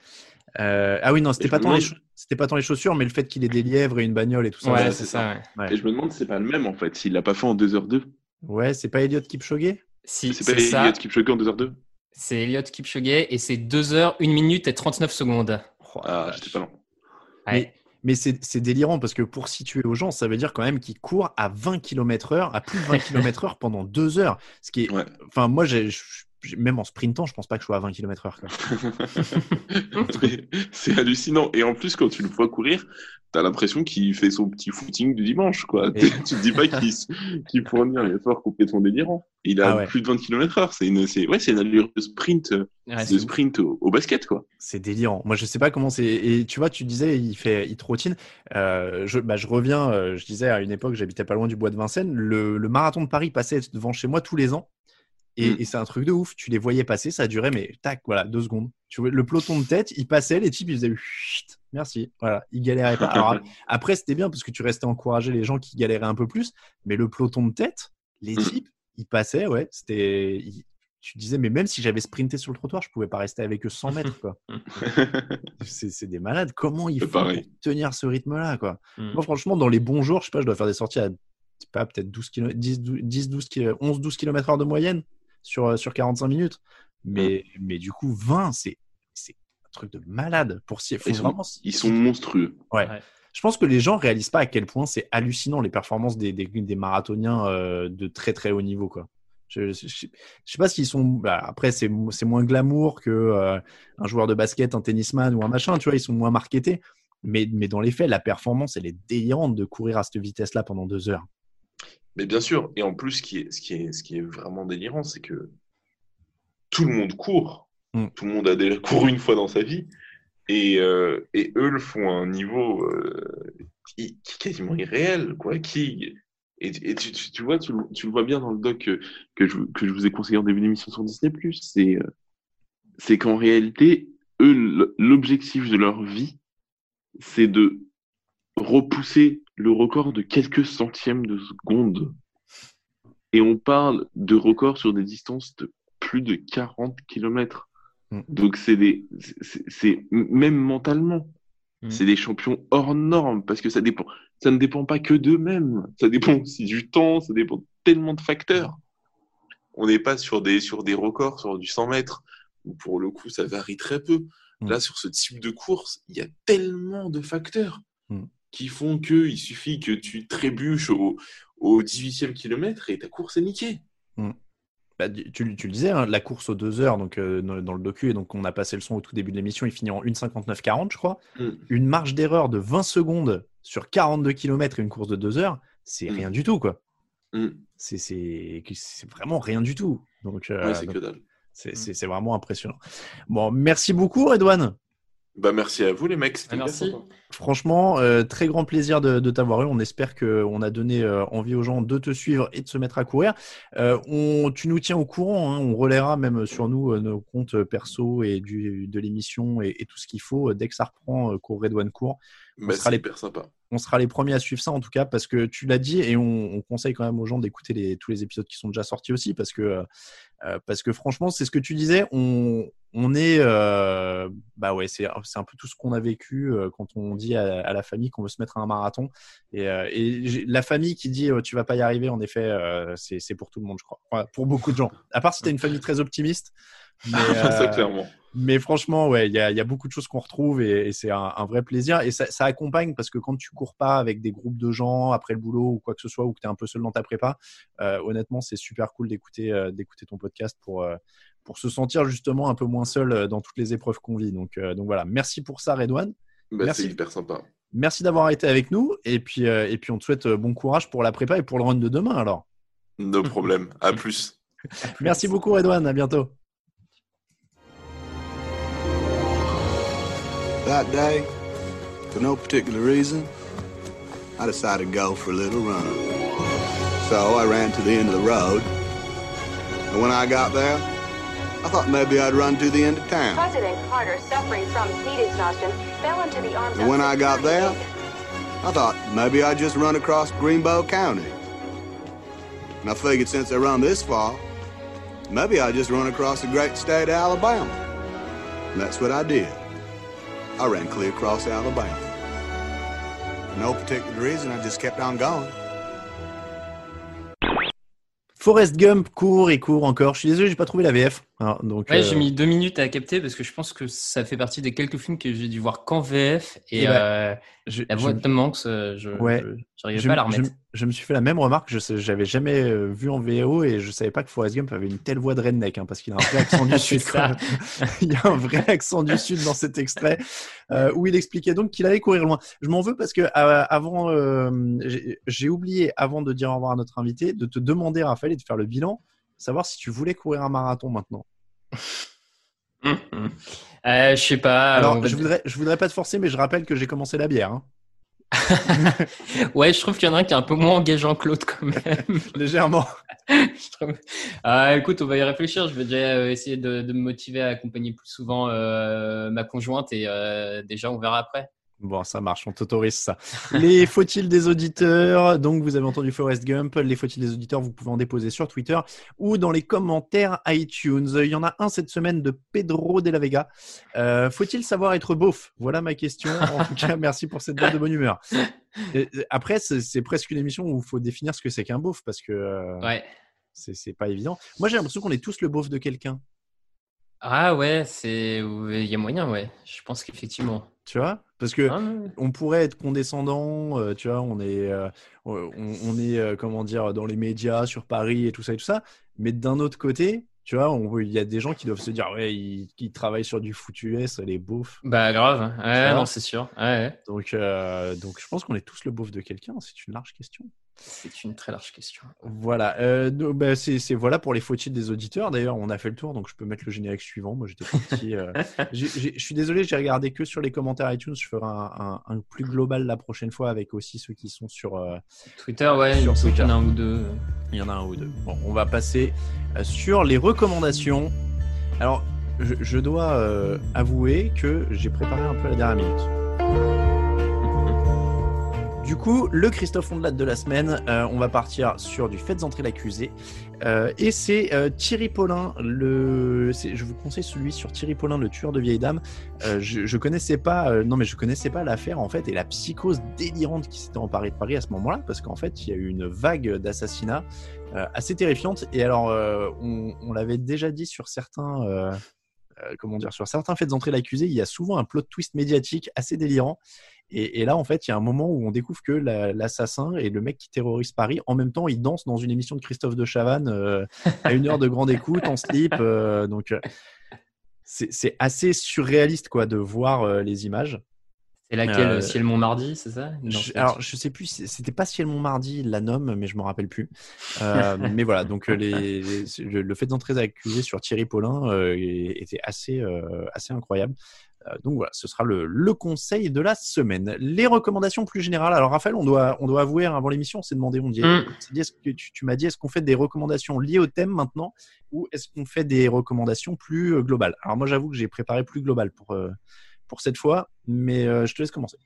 Euh, ah oui, non, c'était pas, tant les c'était pas tant les chaussures, mais le fait qu'il ait des lièvres et une bagnole et tout ça. Ouais, c'est ça. Et je me demande c'est pas le même en fait, s'il l'a pas fait en 2h2. Ouais, c'est pas Elliot Kipchoge? Si, c'est pas Elliot Kipchoge en 2h2 c'est Elliot Kipchoge et c'est 2 heures, 1 minute et 39 secondes. ah, j'étais pas loin. Mais, mais c'est délirant parce que pour situer aux gens, ça veut dire quand même qu'il court à 20 km heure, à plus de 20 km heure pendant 2 heures. Ce qui est, enfin, moi, j'ai même en sprintant, je pense pas que je sois à 20 km heure. c'est hallucinant. Et en plus, quand tu le vois courir, t'as l'impression qu'il fait son petit footing du dimanche, quoi. tu te dis pas qu'il qu fournit un effort complètement délirant. Il a ah plus de 20 km heure. C'est une, c'est, ouais, une allure de sprint, de sprint au, basket, quoi. C'est délirant. Moi, je sais pas comment c'est. Et tu vois, tu disais, il fait, il trottine. Euh, je, bah, je reviens, euh, je disais à une époque, j'habitais pas loin du bois de Vincennes. Le, le marathon de Paris passait devant chez moi tous les ans. Et, Mm. et c'est un truc de ouf. Tu les voyais passer, ça durait, mais tac, voilà, deux secondes. Tu vois, le peloton de tête, il passait, les types, ils faisaient chut, merci. Voilà, ils galéraient pas. Alors, après, c'était bien parce que tu restais encourager les gens qui galéraient un peu plus, mais le peloton de tête, les Mm. types, ils passaient, ouais, c'était. ils- Tu disais, mais même si j'avais sprinté sur le trottoir, je pouvais pas rester avec eux 100 mètres, quoi. C'est des malades. Comment ils font pour tenir ce rythme-là, quoi? Mm. Moi, franchement, dans les bons jours, je sais pas, je dois faire des sorties à, pas, peut-être 12 km, 10, 12, 10, 12 km, 11, 12 km heure de moyenne sur, euh, sur 45 minutes. Mais, mais du coup, 20, c'est, c'est un truc de malade. Pour s'y- faut Ils sont, vraiment, ils sont monstrueux. Ouais. Ouais. Je pense que les gens réalisent pas à quel point c'est hallucinant les performances des, des, des marathoniens euh, de très très haut niveau, quoi. Je, je, je sais pas s'ils sont. bah, après, c'est moins glamour que euh, un joueur de basket, un tennisman ou un machin. Tu vois, ils sont moins marketés. Mais, mais dans les faits, la performance, elle est délirante de courir à cette vitesse-là pendant deux heures. Mais bien sûr, et en plus, ce qui est, ce qui est, ce qui est vraiment délirant, c'est que tout le monde court. Mm. Tout le monde a déjà couru une fois dans sa vie. Et, euh, et eux le font à un niveau euh, qui, qui est quasiment irréel. Quoi, qui, et et tu, tu, tu vois, tu, le- tu le vois bien dans le doc que, que, je, que je vous ai conseillé en début d'émission sur Disney+. C'est euh, c'est qu'en réalité, eux, l'objectif de leur vie, c'est de repousser le record de quelques centièmes de seconde. Et on parle de records sur des distances de plus de 40 km. Mm. Donc c'est des, c'est, même mentalement, Mm. c'est des champions hors normes parce que ça dépend, ça ne dépend pas que d'eux-mêmes. Ça dépend aussi du temps, ça dépend de tellement de facteurs. On n'est pas sur des, sur des records, sur du 100 mètres, où pour le coup ça varie très peu. Mm. Là, sur ce type de course, il y a tellement de facteurs. Qui font que il suffit que tu trébuches au, au 18e kilomètre et ta course est niquée. Bah, tu, tu le disais, hein, la course aux deux heures donc, euh, dans, dans le docu, et donc on a passé le son au tout début de l'émission, il finit en 1,59,40, je crois. Mm. Une marge d'erreur de 20 secondes sur 42 km et une course de deux heures, c'est Mm. rien du tout, quoi. Mm. C'est- vraiment rien du tout. Donc, euh, Ouais, c'est vraiment impressionnant. Bon, merci beaucoup, Redouane. Bah, merci à vous, les mecs. c'était Ah, merci. Franchement, euh, très grand plaisir de, de t'avoir eu. On espère qu'on a donné euh, envie aux gens de te suivre et de se mettre à courir. Euh, on, tu nous tiens au courant. hein. on relaiera même sur nous euh, nos comptes perso et du, de l'émission et, et tout ce qu'il faut. Dès que ça reprend, euh, cours Redouane court. Bah, sera c'est les- hyper sympa. on sera les premiers à suivre ça en tout cas parce que tu l'as dit et on, on conseille quand même aux gens d'écouter les, tous les épisodes qui sont déjà sortis aussi parce que euh, parce que franchement c'est ce que tu disais on, on est euh, bah ouais c'est un peu tout ce qu'on a vécu euh, quand on dit à, à la famille qu'on veut se mettre à un marathon et, la famille qui dit tu vas pas y arriver en effet c'est pour tout le monde je crois Enfin, pour beaucoup de gens à part si t'as une famille très optimiste mais, ça, clairement. Mais franchement, ouais, il y a, il y a beaucoup de choses qu'on retrouve et, et c'est un, un vrai plaisir. Et ça, ça accompagne parce que quand tu cours pas avec des groupes de gens après le boulot ou quoi que ce soit, ou que tu es un peu seul dans ta prépa, euh, honnêtement, c'est super cool d'écouter euh, d'écouter ton podcast pour, euh, pour se sentir justement un peu moins seul dans toutes les épreuves qu'on vit. Donc, euh, donc voilà, merci pour ça, Redouane. Bah, merci. c'est hyper sympa. Merci d'avoir été avec nous. Et puis, euh, et puis, on te souhaite bon courage pour la prépa et pour le run de demain alors. No problème. À plus. Merci beaucoup, Redouane. À bientôt. That day, for no particular reason, I decided to go for a little run. So I ran to the end of the road. And when I got there, I thought maybe I'd run to the end of town. President Carter, suffering from heat exhaustion, fell into the arms And when I got there. I thought maybe I'd just run across Greenbow County. And I figured since I run this far, maybe I'd just run across the great state of Alabama. And that's what I did. I ran clear across Alabama. For no particular reason, I just kept on going. Forrest Gump court et court encore. Je suis désolé, j'ai pas trouvé la VF. Donc, Ouais, euh, j'ai mis deux minutes à capter parce que je pense que ça fait partie des quelques films que j'ai dû voir qu'en VF et Eh ben, euh, je- la voix je- de Tom Hanks, euh, je Ouais. je- pas à la je- remettre. je me suis fait la même remarque. Je j'avais jamais euh, vu en VO et je savais pas que Forrest Gump avait une telle voix de redneck hein, parce qu'il a un vrai accent du sud. il y a un vrai accent du sud dans cet extrait euh, où il expliquait donc qu'il allait courir loin. Je m'en veux parce que euh, avant, euh, j'ai- j'ai oublié avant de dire au revoir à notre invité de te demander Raphaël et de faire le bilan, savoir si tu voulais courir un marathon maintenant. Euh, je sais pas. Alors je voudrais, je voudrais pas te forcer, mais je rappelle que j'ai commencé la bière. hein. ouais, je trouve qu'il y en a un qui est un peu moins engageant que l'autre quand même. Légèrement. Je trouve- Ah, écoute, on va y réfléchir. Je vais déjà euh, essayer de, de me motiver à accompagner plus souvent euh, ma conjointe et euh, déjà on verra après. Bon, ça marche, on t'autorise ça. Les faut-il des auditeurs? Donc, vous avez entendu Forrest Gump. Les faut-il des auditeurs, vous pouvez en déposer sur Twitter ou dans les commentaires iTunes. Il y en a un cette semaine de Pedro de la Vega. Euh, faut-il savoir être beauf? Voilà ma question. En tout cas, merci pour cette note de bonne humeur. Et, Après, c'est presque une émission où il faut définir ce que c'est qu'un beauf parce que euh, Ouais. c'est pas évident. Moi, j'ai l'impression qu'on est tous le beauf de quelqu'un. Ah ouais, c'est il y a moyen, ouais. Je pense qu'effectivement. Tu vois? Parce que Ah, ouais. on pourrait être condescendant, euh, tu vois, on est, euh, on, on est, euh, comment dire, dans les médias sur Paris et tout ça et tout ça. Mais d'un autre côté, tu vois, il y a des gens qui doivent se dire, ouais, ils, ils travaillent sur du foutu S, les beaufs. Bah grave. hein. Ouais, non, c'est sûr. Ouais. Donc, donc, je pense qu'on est tous le beauf de quelqu'un. C'est une large question. C'est une très large question. Voilà. Euh, bah, c'est, voilà pour les faut-il des auditeurs. D'ailleurs, on a fait le tour, donc je peux mettre le générique suivant. Moi, j'étais parti. euh, Je suis désolé, j'ai regardé que sur les commentaires iTunes. Je ferai un, un- un plus global la prochaine fois avec aussi ceux qui sont sur. euh, Twitter, ouais, Sur il semble qu'il y en a Twitter. un ou deux. Il y en a un ou deux. Bon, on va passer euh, sur les recommandations. Alors, je, je dois avouer que j'ai préparé un peu à la dernière minute. Du coup, le Christophe Ondelat de la semaine, euh, on va partir sur du Faites entrer l'accusé. Euh, et c'est euh, Thierry Paulin, le... je vous conseille celui sur Thierry Paulin, le tueur de vieilles dames. Je, je connaissais pas, non mais je connaissais pas l'affaire en fait et la psychose délirante qui s'était emparée de Paris à ce moment-là, parce qu'en fait il y a eu une vague d'assassinats assez terrifiante. Et alors, on, l'avait déjà dit sur certains, comment dire, sur certains faits d'entrée l'accusé, il y a souvent un plot twist médiatique assez délirant. Et, là, en fait, il y a un moment où on découvre que la- l'assassin et le mec qui terrorise Paris, en même temps, ils dansent dans une émission de Christophe de Chavannes euh, à une heure de grande écoute en slip. euh, donc, euh, c'est assez surréaliste, quoi, de voir euh, les images. C'est laquelle Euh, Ciel Montmardi, c'est ça Non, Je- alors, je sais plus, c'était pas Ciel Montmardi, la nomme, mais je me rappelle plus. Euh, mais voilà, donc euh, les, les- le, fait d'entrer accusé sur Thierry Paulin euh, était assez, assez incroyable. Donc voilà, ce sera le, le conseil de la semaine. Les recommandations plus générales. Alors Raphaël, on doit, on doit avouer, hein, avant l'émission, on s'est demandé, on dit, Mm. dit, est-ce que tu, tu m'as dit, est-ce qu'on fait des recommandations liées au thème maintenant ou est-ce qu'on fait des recommandations plus globales? Alors moi, j'avoue que j'ai préparé plus global pour, pour cette fois, mais euh, je te laisse commencer.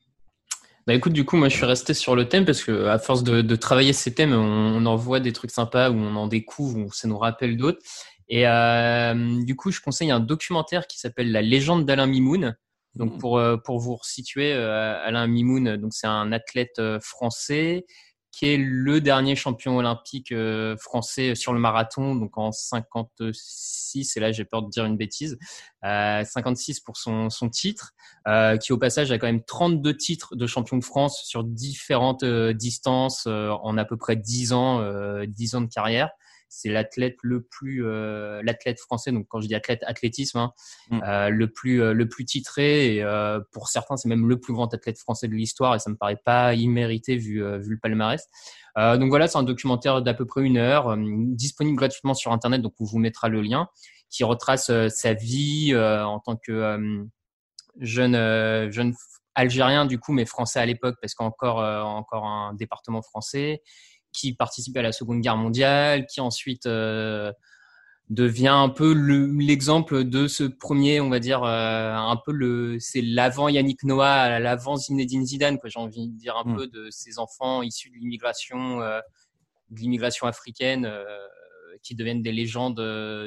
Bah écoute, du coup, moi je suis resté sur le thème parce que à force de, de travailler ces thèmes, on, on en voit des trucs sympas où on en découvre, où ça nous rappelle d'autres. Et euh, du coup, je conseille un documentaire qui s'appelle La légende d'Alain Mimoun. Donc pour euh, pour vous resituer, Alain Mimoun, donc c'est un athlète français qui est le dernier champion olympique euh, français sur le marathon, donc en 56. Et là, j'ai peur de dire une bêtise. Euh, 56 pour son son titre euh, qui au passage a quand même 32 titres de champion de France sur différentes euh, distances euh, en à peu près 10 ans, euh, 10 ans de carrière. C'est l'athlète le plus, euh, l'athlète français. Donc quand je dis athlète, athlétisme, hein, Mm. euh, le plus, euh, le plus titré. Et pour certains, c'est même le plus grand athlète français de l'histoire. Et ça me paraît pas immérité vu, vu le palmarès. Donc voilà, c'est un documentaire d'à peu près une heure, disponible gratuitement sur Internet. Donc on vous mettra le lien, qui retrace sa vie en tant que jeune jeune algérien du coup mais français à l'époque parce qu'encore encore un département français qui participe à la Seconde Guerre mondiale qui ensuite euh, devient un peu le- l'exemple de ce premier on va dire euh, un peu le c'est l'avant Yannick Noah l'avant Zinedine Zidane quoi j'ai envie de dire un Mm. peu de ces enfants issus de l'immigration euh, de l'immigration africaine euh, qui deviennent des légendes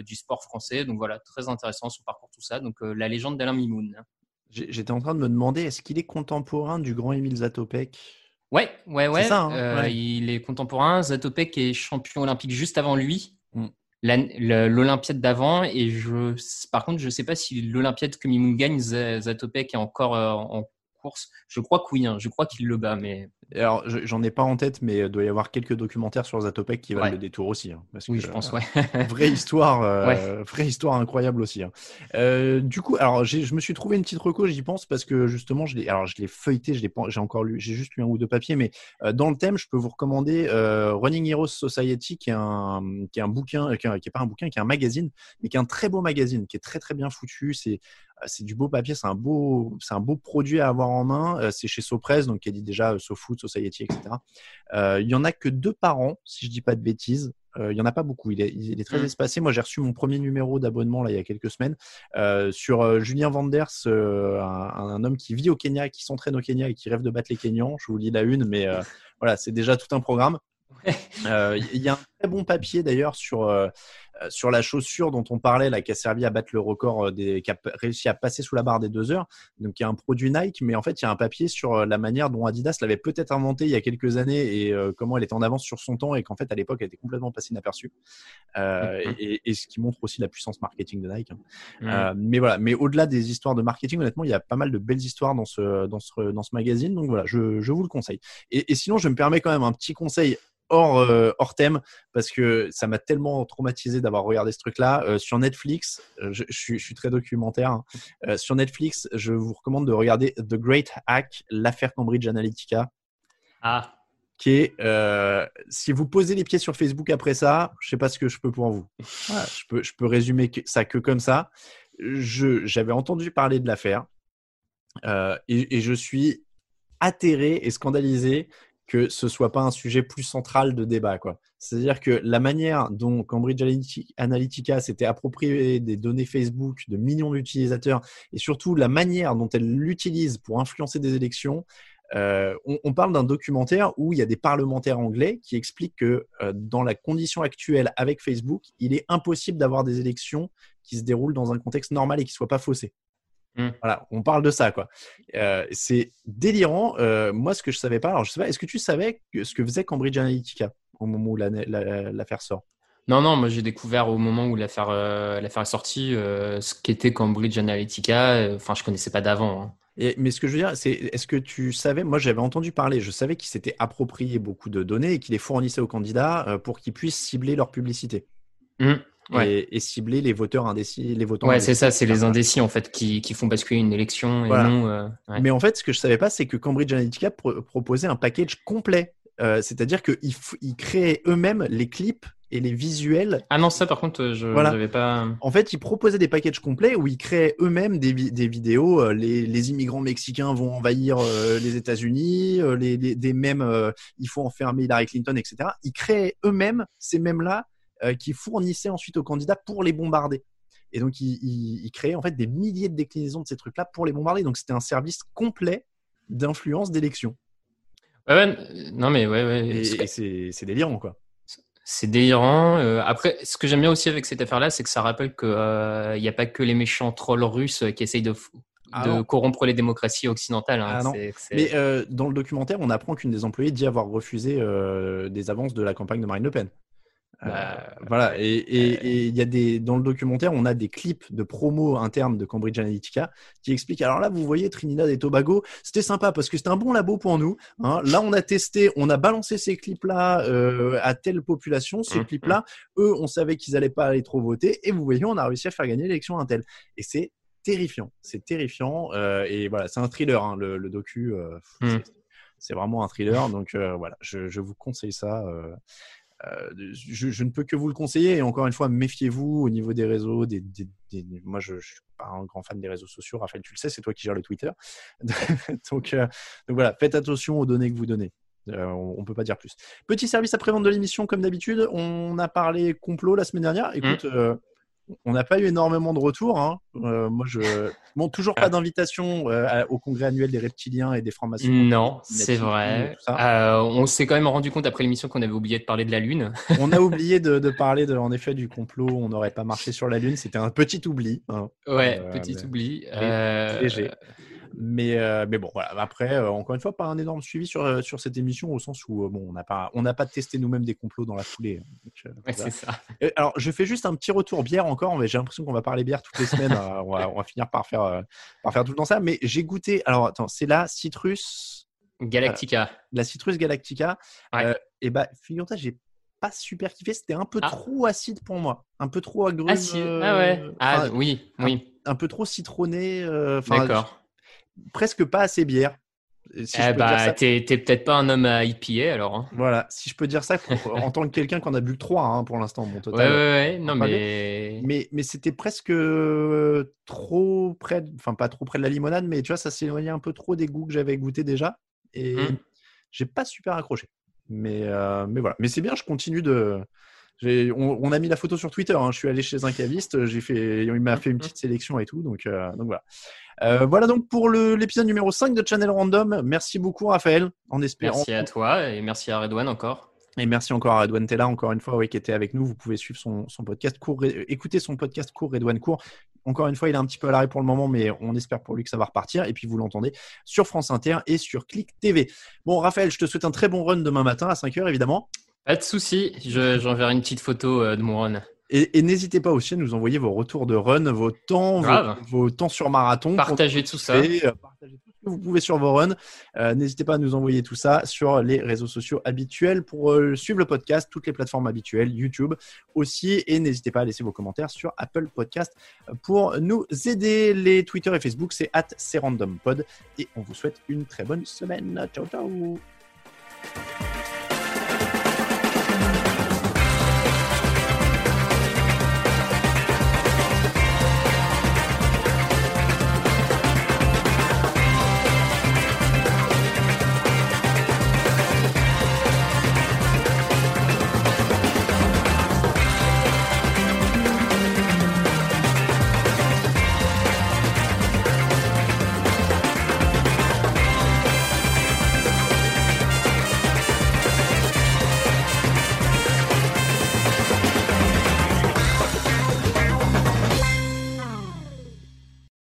du sport français. Donc voilà très intéressant son parcours tout ça. Donc la légende d'Alain Mimoun. J'étais en train de me demander, est-ce qu'il est contemporain du grand Émile Zatopek? Ouais, ouais, ouais. Ça, hein, Euh, ouais. Il est contemporain. Zatopek est champion olympique juste avant lui. Mm. L'Olympiade d'avant. Et je, par contre, je sais pas si l'Olympiade que Mimoun gagne, Zatopek est encore euh, en course. Je crois que oui. hein. Je crois qu'il le bat, mais Alors, je- j'en ai pas en tête, mais il doit y avoir quelques documentaires sur Zatopek qui valent Ouais. le détour aussi. hein, parce oui, que, je pense, euh, ouais. vraie histoire, euh, vraie histoire incroyable aussi. hein. Euh, du coup, alors je me suis trouvé une petite reco, j'y pense parce que justement, je l'ai, alors je l'ai feuilleté, je l'ai j'ai encore lu, j'ai juste lu un ou deux papiers, mais euh, dans le thème, je peux vous recommander euh, Running Heroes Society, qui est un, qui est un bouquin, euh, qui est, qui est pas un bouquin, qui est un magazine, mais qui est un très beau magazine, qui est très très bien foutu. C'est c'est du beau papier, c'est un beau, c'est un beau produit à avoir en main. c'est chez Sopress, donc qui dit déjà SoFood, Society, etc. Il y en a que deux par an, si je dis pas de bêtises. Il y en a pas beaucoup. Il est, il est très Mm. espacé. Moi, j'ai reçu mon premier numéro d'abonnement là il y a quelques semaines euh, sur euh, Julien Vanders, euh, un, un homme qui vit au Kenya, qui s'entraîne au Kenya et qui rêve de battre les Kenyans. Je vous lis la une, mais euh, voilà, c'est déjà tout un programme. Euh, Il y a un bon papier d'ailleurs sur euh, euh, sur la chaussure dont on parlait là, qui a servi à battre le record euh, des, qui a réussi à passer sous la barre des deux heures. Donc il y a un produit Nike, mais en fait il y a un papier sur la manière dont Adidas l'avait peut-être inventé il y a quelques années et euh, comment elle était en avance sur son temps et qu'en fait à l'époque elle était complètement passée inaperçue. Euh, Mhm. et, et ce qui montre aussi la puissance marketing de Nike. hein. Mm. Mais voilà, mais au-delà des histoires de marketing, honnêtement, il y a pas mal de belles histoires dans ce dans ce dans ce magazine. Donc voilà, je, je vous le conseille. Et, et sinon, je me permets quand même un petit conseil hors euh, hors thème parce que ça m'a tellement traumatisé d'avoir regardé ce truc-là Euh, sur Netflix. euh, Je, je suis, je suis très documentaire. hein. Euh, sur Netflix, je vous recommande de regarder The Great Hack, l'affaire Cambridge Analytica Ah, qui est si vous posez les pieds sur Facebook après ça, je sais pas ce que je peux pour vous. Voilà, je peux je peux résumer ça que comme ça. Je j'avais entendu parler de l'affaire et, et je suis atterré et scandalisé que ce soit pas un sujet plus central de débat quoi. C'est-à-dire que la manière dont Cambridge Analytic- Analytica s'était approprié des données Facebook de millions d'utilisateurs et surtout la manière dont elle l'utilise pour influencer des élections, euh, on, on parle d'un documentaire où il y a des parlementaires anglais qui expliquent que euh, dans la condition actuelle avec Facebook, il est impossible d'avoir des élections qui se déroulent dans un contexte normal et qui ne soient pas faussées. Mm. Voilà, on parle de ça, quoi. Euh, c'est délirant. Euh, moi, ce que je savais pas, alors je sais pas, est-ce que tu savais que, ce que faisait Cambridge Analytica au moment où la- la- l'affaire sort? Non, non, moi j'ai découvert au moment où l'affaire euh, l'affaire est sortie ce qu'était Cambridge Analytica. Enfin, je connaissais pas d'avant. hein. Et- mais ce que je veux dire, c'est est-ce que tu savais, moi j'avais entendu parler, je savais qu'ils s'étaient approprié beaucoup de données et qu'ils les fournissaient aux candidats pour qu'ils puissent cibler leur publicité. Hum, ouais. et, et cibler les voteurs indécis, les votants. Ouais, c'est ça, c'est les indécis en fait qui, qui font basculer une élection et Voilà. non. euh, ouais. Mais en fait, ce que je savais pas, c'est que Cambridge Analytica pro- proposait un package complet. Euh, C'est-à-dire qu'ils ils créaient eux-mêmes les clips et les visuels. Ah non, ça par contre, euh, je Voilà. n'avais pas. En fait, ils proposaient des packages complets où ils créaient eux-mêmes des, vi- des vidéos. euh, les, les immigrants mexicains vont envahir euh, les États-Unis, euh, les, les- des mèmes, euh, il faut enfermer Hillary Clinton, etc. Ils créaient eux-mêmes ces mèmes-là euh, qui fournissaient ensuite aux candidats pour les bombarder. Et donc, ils, ils- ils créaient en fait des milliers de déclinaisons de ces trucs-là pour les bombarder. Donc, c'était un service complet d'influence d'élection. Ouais, ouais, euh, non mais ouais, ouais. Et, c'est c'est délirant, quoi. C'est délirant. Euh, après, ce que j'aime bien aussi avec cette affaire-là, c'est que ça rappelle qu'il n'y a pas que les méchants trolls russes qui essayent de, Ah de corrompre les démocraties occidentales. hein. Ah non. C'est- c'est- Mais euh, dans le documentaire, on apprend qu'une des employées dit avoir refusé euh, des avances de la campagne de Marine Le Pen. Euh, Bah, voilà, et et- il y a des dans le documentaire, on a des clips de promo internes de Cambridge Analytica qui expliquent. Alors là, vous voyez Trinidad et Tobago, c'était sympa parce que c'était un bon labo pour nous. hein. Là, on a testé, on a balancé ces clips-là euh, à telle population. Ces Mhm. clips-là, eux, on savait qu'ils allaient pas aller trop voter, et vous voyez, on a réussi à faire gagner l'élection à un tel. Et c'est terrifiant, c'est terrifiant. euh, et voilà, c'est un thriller, hein, le, le docu. euh, Mm. c'est- vraiment un thriller, donc euh, voilà, je, je vous conseille ça. Euh, je, je ne peux que vous le conseiller. Et encore une fois, méfiez-vous au niveau des réseaux. Des, des- des- Moi, je ne suis pas un grand fan des réseaux sociaux. Raphaël, tu le sais, c'est toi qui gères le Twitter. donc, euh, donc voilà, faites attention aux données que vous donnez. Euh, on ne peut pas dire plus. Petit service après-vente de l'émission, comme d'habitude. On a parlé complot la semaine dernière. Écoute, euh, on n'a pas eu énormément de retours. hein. Euh, moi, je. Bon, toujours pas d'invitation euh, au congrès annuel des reptiliens et des francs-maçons. Non, c'est vrai. Euh, on s'est quand même rendu compte après l'émission qu'on avait oublié de parler de la Lune. On a oublié de, de parler de, en effet du complot. On n'aurait pas marché sur la Lune. C'était un petit oubli. hein. Ouais, petit mais- oubli. léger. Mais, euh, mais bon, voilà. Après, euh, encore une fois, pas un énorme suivi sur, euh, sur cette émission au sens où euh, bon, on n'a pas, on n'a pas testé nous-mêmes des complots dans la foulée. Donc, ouais, voilà. c'est ça. Alors, je fais juste un petit retour bière encore, mais j'ai l'impression qu'on va parler bière toutes les semaines. Euh, on, va, on va finir par faire, par faire tout le temps ça. Mais j'ai goûté. Alors, attends, c'est la Citrus, Galactica. la Citrus Galactica. Ouais. Et bah, figure-toi, j'ai pas super kiffé. C'était un peu Ah. trop acide pour moi, un peu trop agrume. Ah, euh, ah ouais. Ah oui, oui. un peu trop citronné. D'accord. Presque pas assez bière. Si eh bah, t'es peut-être pas un homme à IPA alors. Hein. Voilà, si je peux dire ça pour- en tant que quelqu'un qui en a bu que 3 pour l'instant, mon Ouais, total. ouais, ouais. Non, mais. Mais, mais c'était presque euh, trop près, de- enfin pas trop près de la limonade, mais tu vois, ça s'éloignait un peu trop des goûts que j'avais goûté déjà. Et Mm. j'ai pas super accroché. Mais, euh, mais voilà. Mais c'est bien, je continue de. On, on a mis la photo sur Twitter. hein. Je suis allé chez un caviste. J'ai fait, il m'a fait une petite sélection et tout. Donc, euh, donc voilà. Euh, voilà donc pour l'épisode numéro 5 de Channel Random. Merci beaucoup, Raphaël. En espérant. Merci à toi et merci à Redouane encore. Et merci encore à Redouane Tella, encore une fois, oui, qui était avec nous. Vous pouvez suivre son, son podcast court, écouter son podcast court, Redouane Court. Encore une fois, il est un petit peu à l'arrêt pour le moment, mais on espère pour lui que ça va repartir. Et puis, vous l'entendez sur France Inter et sur Click TV. Bon, Raphaël, je te souhaite un très bon run demain matin à 5h, évidemment. Pas de souci, je- j'enverrai une petite photo euh, de mon run. Et, et n'hésitez pas aussi à nous envoyer vos retours de run, vos temps, vos, temps sur marathon. Partagez tout ça. Euh, partagez tout ce que vous pouvez sur vos runs. Euh, N'hésitez pas à nous envoyer tout ça sur les réseaux sociaux habituels pour euh, suivre le podcast, toutes les plateformes habituelles, YouTube aussi. Et n'hésitez pas à laisser vos commentaires sur Apple Podcast pour nous aider. Les Twitter et Facebook, c'est at randompod. Et on vous souhaite une très bonne semaine. Ciao, ciao.